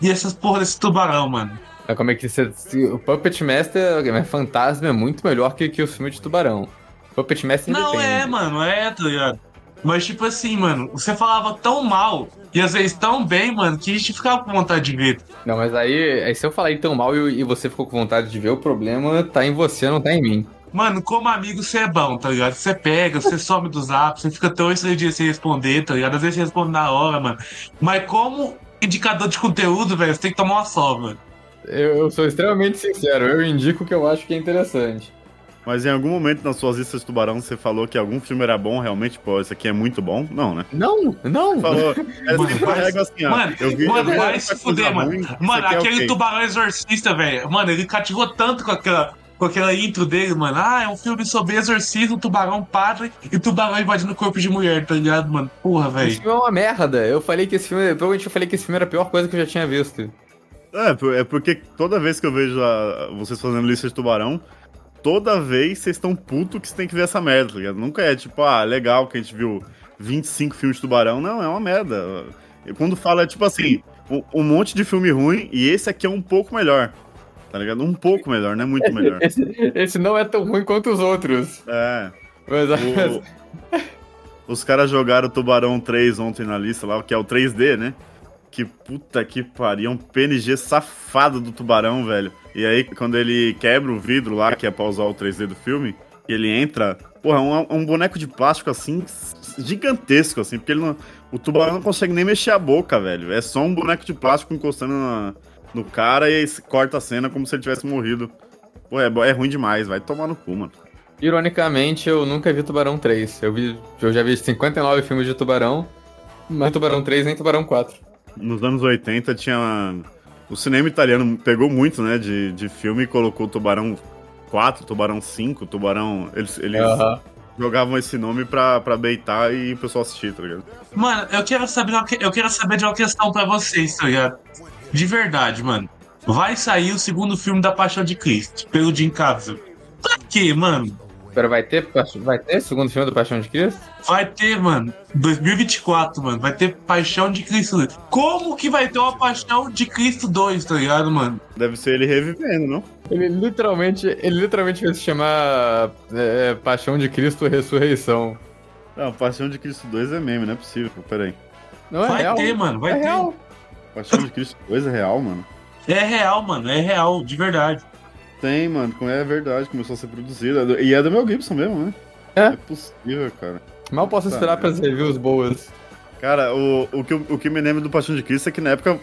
e essas porra desse tubarão, mano. É como é que você. O Puppet Master, é Fantasma é muito melhor que, que o filme de tubarão. Puppet Master Não independe. é, mano, é, tá ligado? Mas, tipo assim, mano, você falava tão mal e às vezes tão bem, mano, que a gente ficava com vontade de ver. Não, mas aí, aí se eu falar tão mal e, e você ficou com vontade de ver, o problema tá em você, não tá em mim. Mano, como amigo, você é bom, tá ligado? Você pega, você some do zap, você fica dois, três dias sem responder, tá ligado? Às vezes você responde na hora, mano. Mas como indicador de conteúdo, velho, você tem que tomar uma sova, mano. Eu, eu sou extremamente sincero, eu indico o que eu acho que é interessante. Mas em algum momento nas suas listas de tubarão você falou que algum filme era bom, realmente, pô, esse aqui é muito bom? Não, né? Não, não. Falou. É Mano, regra assim, ó. Mano, eu vi, mano, eu vi vai se fuder, mano. ruim, Mano, é aquele ok. tubarão exorcista, velho. Mano, ele cativou tanto com aquela, com aquela intro dele, mano. Ah, é um filme sobre exorcismo, tubarão padre e tubarão invadindo o corpo de mulher, tá ligado, mano? Porra, Esse velho. filme é uma merda. Eu falei que esse filme. Provavelmente eu falei que esse filme era a pior coisa que eu já tinha visto. É, é porque toda vez que eu vejo a- vocês fazendo lista de tubarão, toda vez vocês estão puto que você tem que ver essa merda, tá ligado? Nunca é tipo, ah, legal que a gente viu 25 filmes de tubarão. Não, é uma merda. E quando fala, tipo assim, um, um monte de filme ruim e esse aqui é um pouco melhor. Tá ligado? Um pouco melhor, não é muito melhor. Esse, esse não é tão ruim quanto os outros. É. Mas, O- os caras jogaram o Tubarão 3 ontem na lista lá, que é o 3D, né? Que puta que pariu, é um PNG safado do tubarão, velho. E aí, quando ele quebra o vidro lá, que é pra usar o 3D do filme, e ele entra, porra, é um, um boneco de plástico assim, gigantesco, assim, porque não, o tubarão não consegue nem mexer a boca, velho. É só um boneco de plástico encostando na- no cara e corta a cena como se ele tivesse morrido. Pô, é, é ruim demais, vai tomar no cu, mano. Ironicamente, eu nunca vi Tubarão 3. Eu, vi, eu já vi 59 filmes de Tubarão, mas Tubarão 3 nem Tubarão 4. Nos anos 80 tinha. O cinema italiano pegou muito, né, de, de filme e colocou Tubarão 4, Tubarão 5, Tubarão. Eles, eles jogavam esse nome pra, pra beitar e o pessoal assistir, tá ligado? Mano, eu quero saber, eu quero saber de uma questão pra vocês, tá ligado? De verdade, mano. Vai sair o segundo filme da Paixão de Cristo, pelo Jim Caviezel. Pra quê, mano? Pera, vai ter, vai ter segundo filme do Paixão de Cristo? Vai ter, mano. 2024, mano. Vai ter Paixão de Cristo 2. Como que vai ter uma Paixão de Cristo 2, tá ligado, mano? Deve ser ele revivendo, não? Ele literalmente, ele literalmente vai se chamar é, Paixão de Cristo Ressurreição. Não, Paixão de Cristo 2 é meme, não é possível, pô, peraí. Não é vai real? ter, mano. Vai É ter. real. Paixão de Cristo 2 é real, mano? É real, mano. É real, de verdade. Tem, mano, como é verdade, começou a ser produzido. E é do Mel Gibson mesmo, né? É. É possível, cara. Mal posso esperar Tá, para as reviews boas. Cara, o, o, que, o que me lembra do Paixão de Cristo é que na época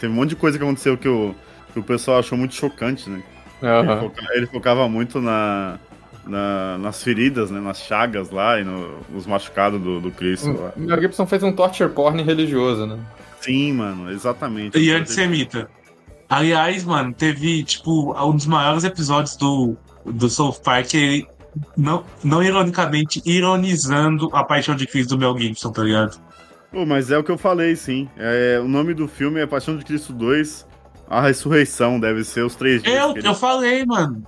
teve um monte de coisa que aconteceu que o, que o pessoal achou muito chocante, né? Ele, foca- ele focava muito na, na- nas feridas, né? Nas chagas lá e no- nos machucados do, do Cristo lá. O Mel Gibson fez um torture porn religioso, né? Sim, mano, exatamente. E antissemita. Aliás, mano, teve, tipo, um dos maiores episódios do, do South Park, ele, não, não ironicamente, ironizando a paixão de Cristo do Mel Gibson, tá ligado? Pô, mas é o que eu falei, sim. É, o nome do filme é Paixão de Cristo 2, A Ressurreição, deve ser os três dias. Eu, que ele- eu falei, mano.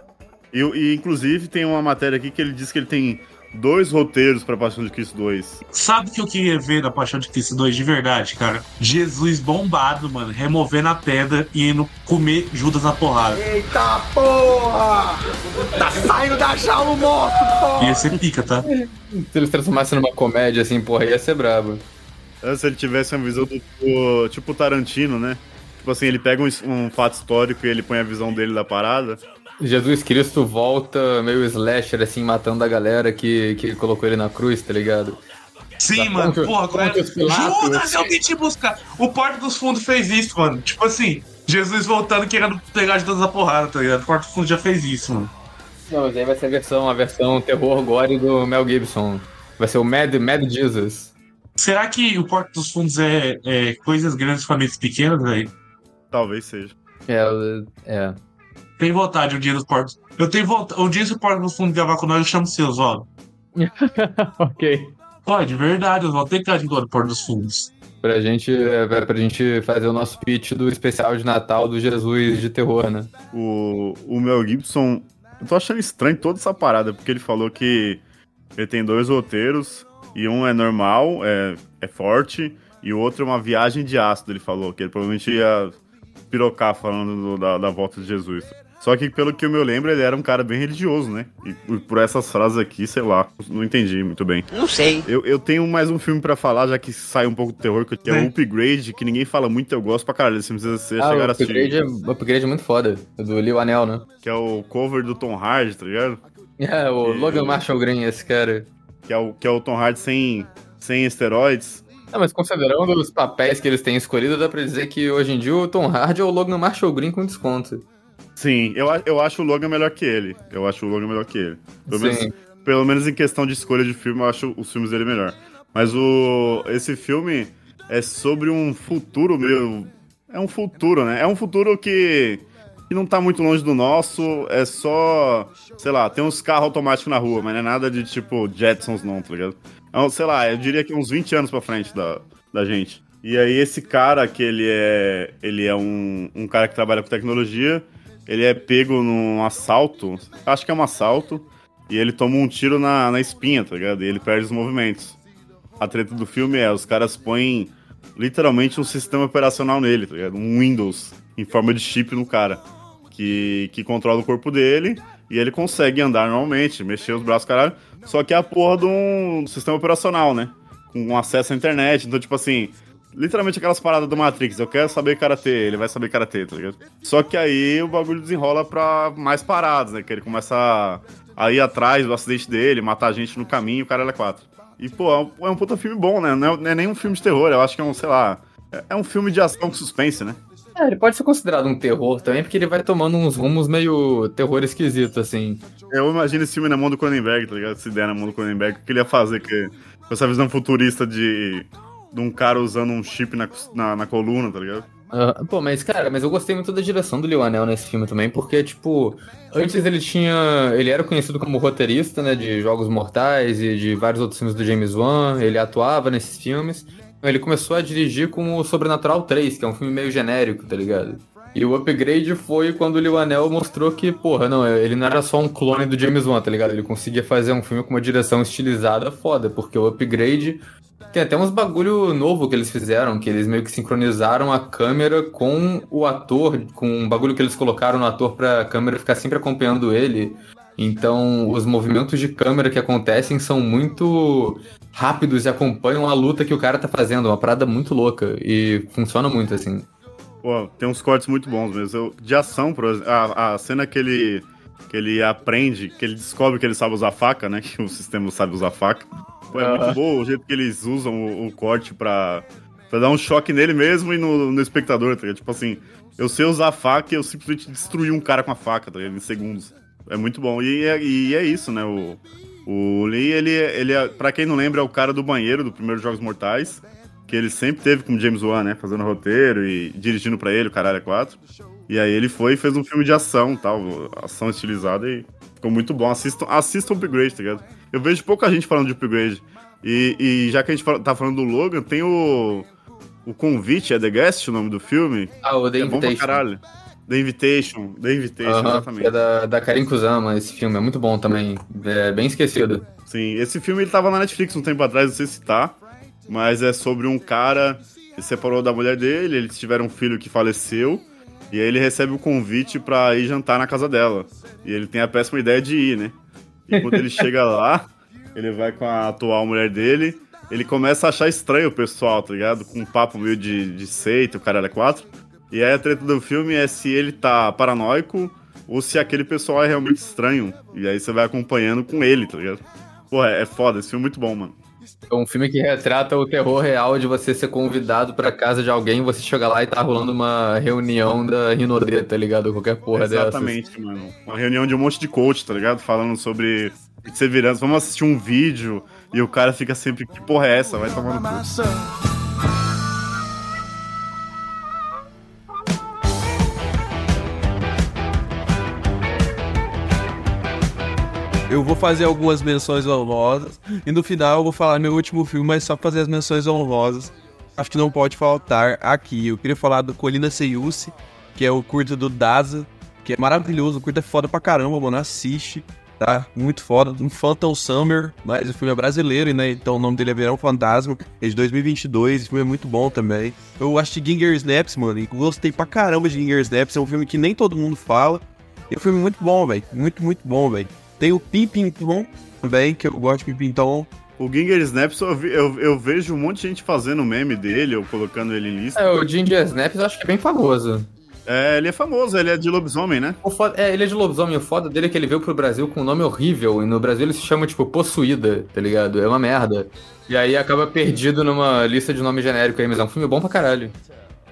E, e, inclusive tem uma matéria aqui que ele diz que ele tem dois roteiros pra Paixão de Cristo 2. Sabe o que eu queria ver na Paixão de Cristo 2 de verdade, cara? Jesus bombado, mano, removendo a pedra e indo comer Judas na porrada. Eita porra! Tá saindo da jaula o morto, porra! Ia ser pica, tá? Se eles transformassem numa comédia assim, porra, ia ser brabo. É, Se ele tivesse uma visão do, do- tipo Tarantino, né? Tipo assim, ele pega um, um fato histórico e ele põe a visão dele da parada. Jesus Cristo volta meio slasher, assim, matando a galera que, que colocou ele na cruz, tá ligado? Sim, Da mano, porra, agora. Pontius Pilatos. Judas, eu tentei buscar. O Porto dos Fundos fez isso, mano. Tipo assim, Jesus voltando querendo pegar Judas na porrada, tá ligado? O Porto dos Fundos já fez isso, mano. Não, mas aí vai ser a versão, a versão terror gore do Mel Gibson. Vai ser o Mad, Mad Jesus. Será que o Porto dos Fundos é, é coisas grandes mentes pequenas, velho? Talvez seja. É, é. Tem vontade um dia dos Portos. Eu tenho vontade. Um dia se o Porto dos Fundos gravar com nós, eu chamo seus, ó. ok. Pode, verdade, Oswaldo. Tem que estar de do Porto dos Fundos. Pra gente, é, pra, pra gente fazer o nosso pitch do especial de Natal do Jesus de terror, né? O, o Mel Gibson. Eu tô achando estranho toda essa parada, porque ele falou que ele tem dois roteiros, e um é normal, é, é forte, e o outro é uma viagem de ácido, ele falou, que ele provavelmente ia pirocar falando do- da, da volta de Jesus. Só que, pelo que eu me lembro, ele era um cara bem religioso, né? E por- essas frases aqui, sei lá, não entendi muito bem. Não sei. Eu, eu tenho mais um filme pra falar, já que sai um pouco do terror, que é o. Upgrade, que ninguém fala muito, eu gosto pra caralho. Você precisa você Ah, chegar o a assistir. é, o upgrade é muito foda. é Do Lil Anel, né? Que é o cover do Tom Hardy, tá ligado? É, o Que- Logan Marshall Green, esse cara. Que é o, que é o Tom Hardy sem, sem esteroides. Ah, mas considerando os papéis que eles têm escolhido, dá pra dizer que hoje em dia o Tom Hardy é o Logan Marshall Green com desconto. Sim, eu, eu acho o Logan melhor que ele. Eu acho o Logan melhor que ele. Pelo, Sim. menos, pelo menos em questão de escolha de filme, eu acho os filmes dele melhor. Mas o esse filme é sobre um futuro meio. É um futuro, né? É um futuro que, que não tá muito longe do nosso. É só. Sei lá, tem uns carros automáticos na rua, mas não é nada de tipo Jetsons, não, tá ligado? É um, sei lá, eu diria que uns 20 anos pra frente da, da gente. E aí esse cara que ele é. Ele é um, um cara que trabalha com tecnologia. Ele é pego num assalto. Acho que é um assalto. E ele toma um tiro na, na espinha, tá ligado? E ele perde os movimentos. A treta do filme é, os caras põem literalmente um sistema operacional nele, tá ligado? Um Windows em forma de chip no cara. Que, que controla o corpo dele e ele consegue andar normalmente, mexer os braços, caralho. Só que é a porra de um sistema operacional, né? Com acesso à internet. Então, tipo assim, literalmente aquelas paradas do Matrix. Eu quero saber karatê, ele vai saber karatê, tá ligado? Só que aí o bagulho desenrola pra mais paradas, né? Que ele começa a, ir atrás do acidente dele, matar gente no caminho, o cara é quatro. E, pô, é um, é um puta filme bom, né? Não é, não é nem um filme de terror, eu acho que é um, sei lá. É, é um filme de ação com suspense, né? É, ele pode ser considerado um terror também, porque ele vai tomando uns rumos meio terror esquisito, assim. Eu imagino esse filme na mão do Cronenberg, tá ligado? Se der na mão do Cronenberg, o que ele ia fazer que, com essa visão futurista de, de um cara usando um chip na, na, na coluna, tá ligado? Ah, pô, mas cara, mas eu gostei muito da direção do Lionel nesse filme também, porque, tipo, antes ele tinha. Ele era conhecido como roteirista, né, de Jogos Mortais e de vários outros filmes do James Wan, ele atuava nesses filmes. Ele começou a dirigir com o Sobrenatural 3, que é um filme meio genérico, tá ligado? E o upgrade foi quando o Lionel mostrou que, porra, não, ele não era só um clone do James Wan, tá ligado? Ele conseguia fazer um filme com uma direção estilizada foda, porque o upgrade tem até uns bagulho novo que eles fizeram, que eles meio que sincronizaram a câmera com o ator, com um bagulho que eles colocaram no ator pra câmera ficar sempre acompanhando ele. Então, os movimentos de câmera que acontecem são muito rápidos e acompanham a luta que o cara tá fazendo. Uma parada muito louca. E funciona muito, assim. Pô, tem uns cortes muito bons mesmo. De ação, por exemplo, a, a cena que ele, que ele aprende, que ele descobre que ele sabe usar faca, né? Que o sistema sabe usar faca. Pô, é muito bom o jeito que eles usam o, o corte pra, pra dar um choque nele mesmo e no, no espectador, tá ligado? Tipo assim, eu sei usar faca e eu simplesmente destruí um cara com a faca, tá ligado? Em segundos. É muito bom. E é, e é isso, né? O, o Lee, ele, ele é, pra quem não lembra, é o cara do banheiro do primeiro Jogos Mortais. Que ele sempre teve com o James Wan, né? Fazendo roteiro e dirigindo pra ele, o caralho é 4. E aí ele foi e fez um filme de ação tal, ação estilizada e ficou muito bom. Assistam, assistam o Upgrade, tá ligado? Eu vejo pouca gente falando de Upgrade. E, e já que a gente fala- tá falando do Logan, tem o. O Convite, é The Guest o nome do filme? Ah, o The é bom pra Invitation. caralho. The Invitation, The Invitation, exatamente. é da, da Karin Kusama, esse filme. É muito bom também. É bem esquecido. Sim, esse filme ele tava na Netflix um tempo atrás, não sei se tá, mas é sobre um cara que se separou da mulher dele, eles tiveram um filho que faleceu, e aí ele recebe o convite pra ir jantar na casa dela. E ele tem a péssima ideia de ir, né? E quando ele chega lá, ele vai com a atual mulher dele, ele começa a achar estranho o pessoal, tá ligado? Com um papo meio de, de seita, o cara era quatro. E aí a treta do filme é se ele tá paranoico ou se aquele pessoal é realmente estranho. E aí você vai acompanhando com ele, tá ligado? Pô, é, é foda, esse filme é muito bom, mano. É um filme que retrata o terror real de você ser convidado pra casa de alguém, você chegar lá e tá rolando uma reunião da Rinodê, tá ligado? Qualquer porra dessas. Exatamente, mano. Uma reunião de um monte de coach, tá ligado? Falando sobre perseverança. Vamos assistir um vídeo e o cara fica sempre, que porra é essa? Vai tomar no cu. Eu vou fazer algumas menções honrosas e no final eu vou falar meu último filme, mas só fazer as menções honrosas. Acho que não pode faltar aqui. Eu queria falar do Colina Seiusi, que é o curta do Daza, que é maravilhoso. O curta é foda pra caramba, mano. Assiste, tá? Muito foda. Um Phantom Summer, mas o filme é brasileiro, né? Então o nome dele é Verão Fantasma, é de 2022. Esse filme é muito bom também. Eu assisti Ginger Snaps, mano, e gostei pra caramba de Ginger Snaps. É um filme que nem todo mundo fala. E é um filme muito bom, velho. Muito, muito bom, velho. Tem o Pimpin Tom também, que eu gosto de Pimpin Tom. O Ginger Snaps, eu, eu, eu vejo um monte de gente fazendo meme dele ou colocando ele em lista. É, o Ginger Snaps eu acho que é bem famoso. É, ele é famoso, ele é de lobisomem, né? O foda- é, ele é de lobisomem. O foda dele é que ele veio pro Brasil com um nome horrível. E no Brasil ele se chama, tipo, Possuída, tá ligado? É uma merda. E aí acaba perdido numa lista de nome genérico aí, mas é um filme bom pra caralho.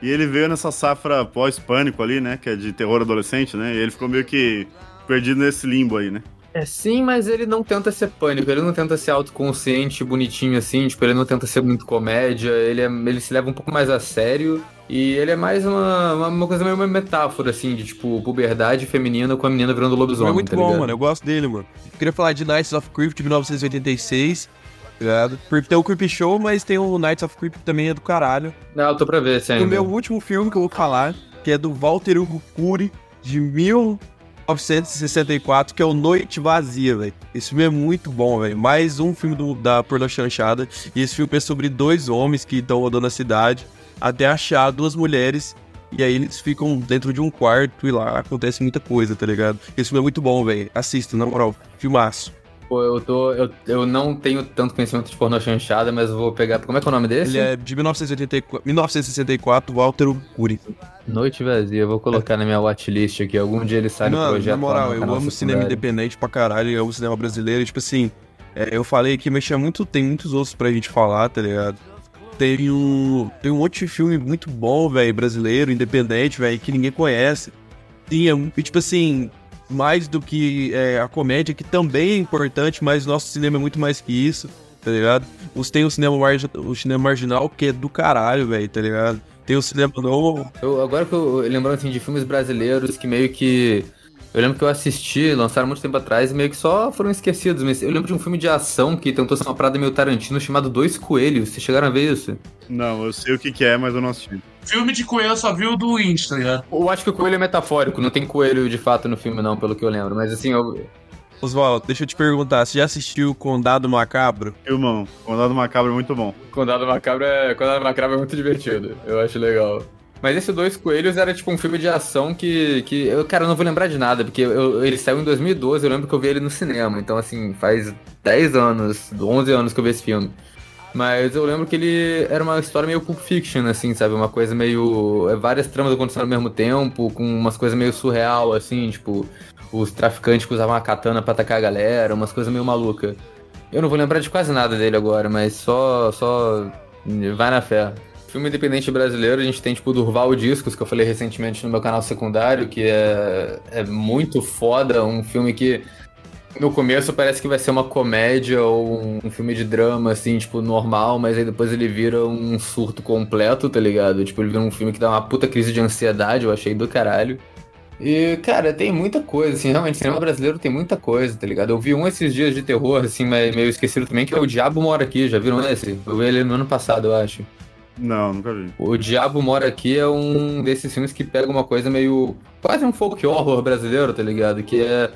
E ele veio nessa safra pós-pânico ali, né? Que é de terror adolescente, né? E ele ficou meio que perdido nesse limbo aí, né? É sim, mas ele não tenta ser pânico, ele não tenta ser autoconsciente, bonitinho assim, tipo, ele não tenta ser muito comédia, ele, é- ele se leva um pouco mais a sério. E ele é mais uma, uma, coisa meio uma metáfora, assim, de tipo, puberdade feminina com a menina virando É lobisomem. muito tá bom, ligado? mano. Eu gosto dele, mano. Eu queria falar de Knights of Creep de 1986. tá Ligado? Creep tem o Creep Show, mas tem o Knights of Creep também é do caralho. Não, eu tô pra ver E o meu último filme que eu vou falar, que é do Walter Hugo Cury, de 1964, que é o Noite Vazia, velho. Esse filme é muito bom, velho. Mais um filme do, da Porno Chanchada. E esse filme é sobre dois homens que estão rodando a cidade até achar duas mulheres. E aí eles ficam dentro de um quarto e lá acontece muita coisa, tá ligado? Esse filme é muito bom, velho. Assista, na moral. Filmaço. Pô, eu tô. Eu, eu não tenho tanto conhecimento de pornô chanchada, mas eu vou pegar. Como é que é o nome desse? Ele é de 1984, 1964, Walter Curi. Noite Vazia, eu vou colocar na minha watchlist aqui. Algum dia ele sai no Não, projeto. na moral, eu amo cinema independente pra caralho, eu amo cinema brasileiro. E, tipo assim, é, eu falei que mexia muito, tem muitos outros pra gente falar, tá ligado? Tem um, tem um monte de filme muito bom, velho, brasileiro, independente, velho, que ninguém conhece. Sim, é, e, tipo assim, mais do que é, a comédia, que também é importante, mas nosso cinema é muito mais que isso, tá ligado? Os, tem o cinema, margi- o cinema marginal, que é do caralho, velho, tá ligado? Tem o cinema novo. Eu, agora que eu lembrando assim de filmes brasileiros que meio que. Eu lembro que eu assisti, lançaram muito tempo atrás e meio que só foram esquecidos. Mas eu lembro de um filme de ação que tentou ser uma parada meio Tarantino chamado Dois Coelhos. Vocês chegaram a ver isso? Não, eu sei o que, que é, mas eu não assisti. Filme de coelho eu só vi o do Insta, tá ligado? Eu acho que o coelho é metafórico, não tem coelho de fato no filme, não, pelo que eu lembro. Mas assim, eu. Oswaldo, deixa eu te perguntar, você já assistiu Condado Macabro? Irmão, Condado Macabro é muito bom. Condado Macabro é, Condado Macabro é muito divertido. Eu acho legal. Mas esse Dois Coelhos era tipo um filme de ação que. que eu, cara, eu não vou lembrar de nada, porque eu- ele saiu em 2012, eu lembro que eu vi ele no cinema. Então, assim, faz 10 anos, 11 anos que eu vi esse filme. Mas eu lembro que ele era uma história meio Pulp Fiction, assim, sabe? Uma coisa meio. é, Várias tramas acontecendo ao mesmo tempo, com umas coisas meio surreal, assim, tipo. Os traficantes que usavam a katana pra atacar a galera, umas coisas meio malucas. Eu não vou lembrar de quase nada dele agora, mas só. só. vai na fé. Filme independente brasileiro, a gente tem tipo Durval Discos, que eu falei recentemente no meu canal secundário, que é, é muito foda, um filme que no começo parece que vai ser uma comédia ou um, filme de drama, assim, tipo, normal, mas aí depois ele vira um surto completo, tá ligado? Tipo, ele vira um filme que dá uma puta crise de ansiedade, eu achei do caralho. E, cara, tem muita coisa, assim, realmente, cinema brasileiro tem muita coisa, tá ligado? Eu vi um esses dias de terror, assim, mas meio esquecido também, que é O Diabo Mora Aqui, já viram esse? Eu vi ele no ano passado, eu acho. Não, nunca vi. O Diabo Mora Aqui é um desses filmes que pega uma coisa meio. quase um folk horror brasileiro, tá ligado? Que é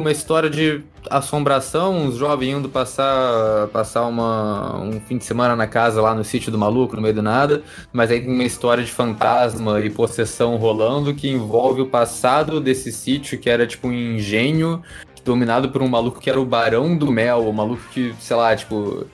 uma história de assombração, uns jovens indo passar, passar uma, um fim de semana na casa lá no sítio do maluco, no meio do nada, mas aí tem uma história de fantasma e possessão rolando que envolve o passado desse sítio, que era tipo um engenho dominado por um maluco que era o Barão do Mel, o maluco que, sei lá, tipo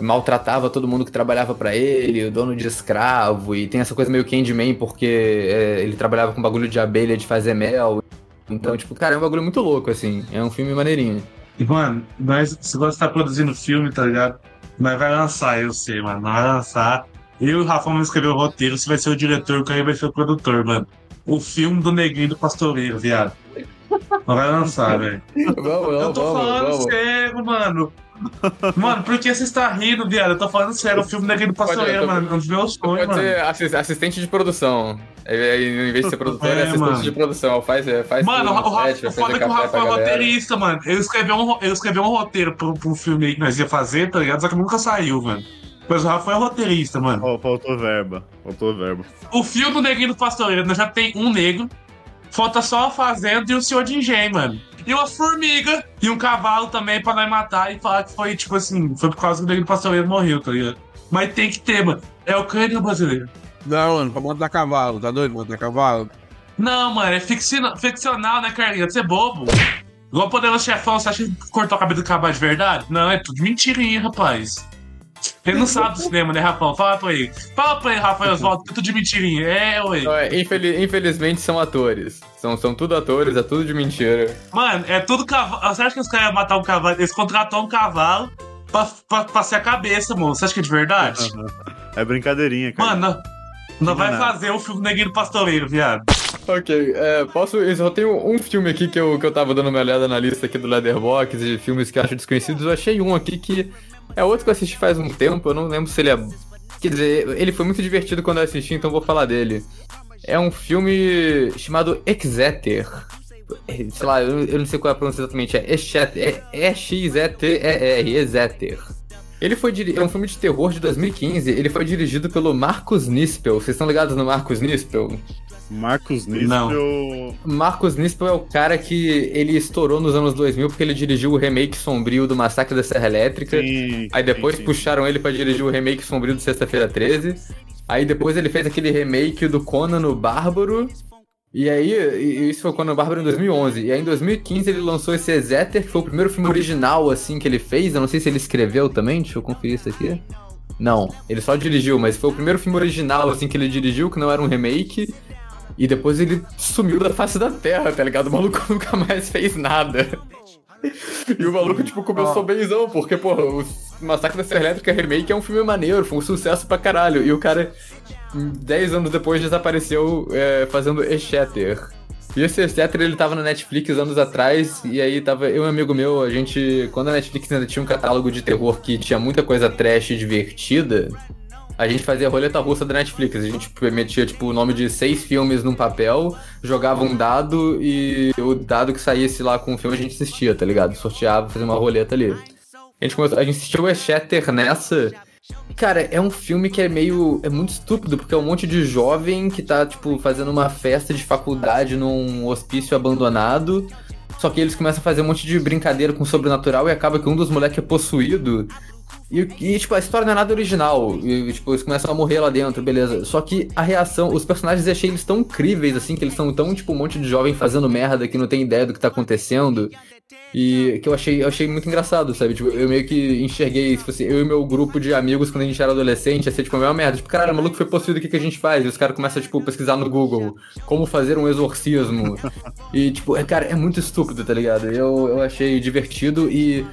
maltratava todo mundo que trabalhava pra ele, o dono de escravo, e tem essa coisa meio Candyman, porque é, ele trabalhava com bagulho de abelha de fazer mel. Então, tipo, cara, é um bagulho muito louco, assim. É um filme maneirinho. E, mano, nós, se você tá produzindo filme, tá ligado? Nós vai lançar, eu sei, mano. Nós vai lançar. Eu e o Rafa vamos escrever o roteiro, você vai ser o diretor, o Caio vai ser o produtor, mano. O filme do Neguinho do Pastoreiro, viado. Nós vai lançar, velho. Eu tô vamos, falando vamos. sério, mano. Mano, por que você está rindo, viado? Eu tô falando sério, o filme do Neguinho do Pastoreiro, mano. É um dos meus sonhos, Pode mano. ser assis- assistente de produção. Aí, em vez de ser produtor, é, É, assistente mano. de produção. Faz, é, faz Mano, tudo o Rafa, o foda é que o Rafa é roteirista, mano. Eu escrevi um, ro- eu escrevi um roteiro pro, pro filme aí que nós ia fazer, tá ligado? Só que nunca saiu, mano. Pois o Rafa é roteirista, mano. Ó, faltou verba. Faltou verba. O filme do Neguinho do Pastoreiro, nós já tem um negro. Falta só a Fazenda e o Senhor de Engenho, mano. E uma formiga e um cavalo também pra nós matar e falar que foi, tipo assim, foi por causa que o do Pastoreiro morreu, tá ligado? Mas tem que ter, mano. É o crânio brasileiro. Não, mano, pra montar cavalo, tá doido? Montar cavalo. Não, mano, é ficcional, ficcional né, Carlinhos? Você é bobo. Igual o Poderoso Chefão, você acha que cortou a cabeça do cavalo de verdade? Não, é tudo mentirinha, rapaz. Ele não sabe do cinema, né, Rafão? Fala pra ele. Fala pra ele, Rafael Oswaldo, que é tudo de mentirinha. É, ué. Não, é, infeli- infelizmente são atores. São, são tudo atores, é tudo de mentira. Mano, é tudo cavalo. Você acha que os caras iam matar um cavalo? Eles contratam um cavalo pra, pra, pra ser a cabeça, mano. Você acha que é de verdade? É brincadeirinha, cara. Mano, não, não vai nada. fazer o filme Neguinho do Pastoreiro, viado. Ok, é, posso. Eu só tenho um filme aqui que eu, que eu tava dando uma olhada na lista aqui do Leatherbox de filmes que eu acho desconhecidos. Eu achei um aqui que é outro que eu assisti faz um tempo, eu não lembro se ele é. Quer dizer, ele foi muito divertido quando eu assisti, então vou falar dele. É um filme chamado Exeter. É, Sei lá, eu, não sei qual é a pronúncia exatamente. É Exeter. É E-X-E-T-E-R. Exeter. Ele foi diri- é um filme de terror de 2015. Ele foi dirigido pelo Marcos Nispel. Vocês estão ligados no Marcos Nispel? Marcos Nispel. Marcos Nispel é o cara que ele estourou nos anos 2000 porque ele dirigiu o remake sombrio do Massacre da Serra Elétrica. Sim, aí depois sim, sim. puxaram ele pra dirigir o remake sombrio do Sexta-feira 13. Aí depois ele fez aquele remake do Conan o Bárbaro. E aí, isso foi o Conan o Bárbaro em 2011. E aí em 2015 ele lançou esse Exeter, que foi o primeiro filme original assim que ele fez. Eu não sei se ele escreveu também, deixa eu conferir isso aqui. Não, ele só dirigiu, mas foi o primeiro filme original assim que ele dirigiu, que não era um remake. E depois ele sumiu da face da terra, tá ligado? O maluco nunca mais fez nada. E o maluco, tipo, começou benzão, porque, porra, o Massacre da Serra Elétrica Remake é um filme maneiro, foi um sucesso pra caralho. E o cara, 10 anos depois, desapareceu é, fazendo Exeter. E esse Exeter, ele tava na Netflix anos atrás, e aí tava eu e um amigo meu, a gente, quando a Netflix ainda tinha um catálogo de terror que tinha muita coisa trash e divertida, a gente fazia a roleta russa da Netflix. A gente metia, tipo, o nome de seis filmes num papel, jogava um dado e o dado que saísse lá com o filme a gente assistia, tá ligado? Sorteava, fazia uma roleta ali. A gente, começou, a gente assistiu o Exeter nessa. Cara, é um filme que é meio. É muito estúpido, porque é um monte de jovem que tá, tipo, fazendo uma festa de faculdade num hospício abandonado. Só que eles começam a fazer um monte de brincadeira com o sobrenatural e acaba que um dos moleques é possuído. E, e, tipo, a história não é nada original. E, tipo, eles começam a morrer lá dentro, beleza. Só que a reação, os personagens eu achei eles tão incríveis, assim, que eles são tão, tipo, um monte de jovem fazendo merda que não tem ideia do que tá acontecendo. E que eu achei, eu achei muito engraçado, sabe? Tipo, eu meio que enxerguei, tipo assim, eu e meu grupo de amigos quando a gente era adolescente, ia ser tipo a mesma merda. Tipo, cara, o maluco foi possuído, o que, que a gente faz? E os caras começam, tipo, pesquisar no Google como fazer um exorcismo. e, tipo, é, cara, é muito estúpido, tá ligado? Eu, eu achei divertido e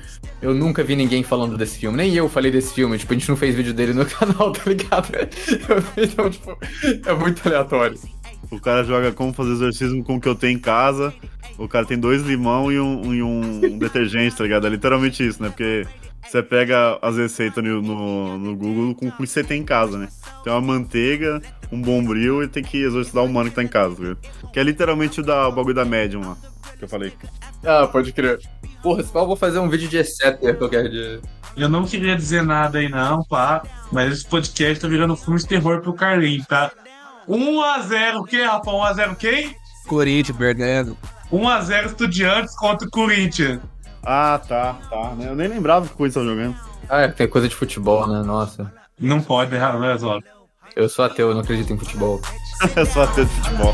eu nunca vi ninguém falando desse filme. Nem eu falei desse filme, tipo, a gente não fez vídeo dele no canal, tá ligado? então, tipo, é muito aleatório. O cara joga como fazer exorcismo com o que eu tenho em casa. O cara tem dois limão e um, e um detergente, tá ligado? É literalmente isso, né? Porque você pega as receitas no, no, no Google com o que você tem em casa, né? Tem uma manteiga, um bombril e tem que exorcizar o humano que tá em casa, tá ligado? Que é literalmente o, da, o bagulho da médium lá, que eu falei. Ah, pode crer. Porra, se eu vou fazer um vídeo de Exeter qualquer dia. Eu não queria dizer nada aí não, pá, mas esse podcast tá virando filme de terror pro Carlinhos, tá? 1x0 o quê, Rafa? 1x0 quem? Corinthians, perdendo. 1x0 Estudiantes contra o Corinthians. Ah, tá, tá. Eu nem lembrava que o Corinthians tava jogando. Ah, é, tem coisa de futebol, né? Nossa. Não pode errar, né, Zó? Eu sou ateu, eu não acredito em futebol. Eu sou ateu de futebol.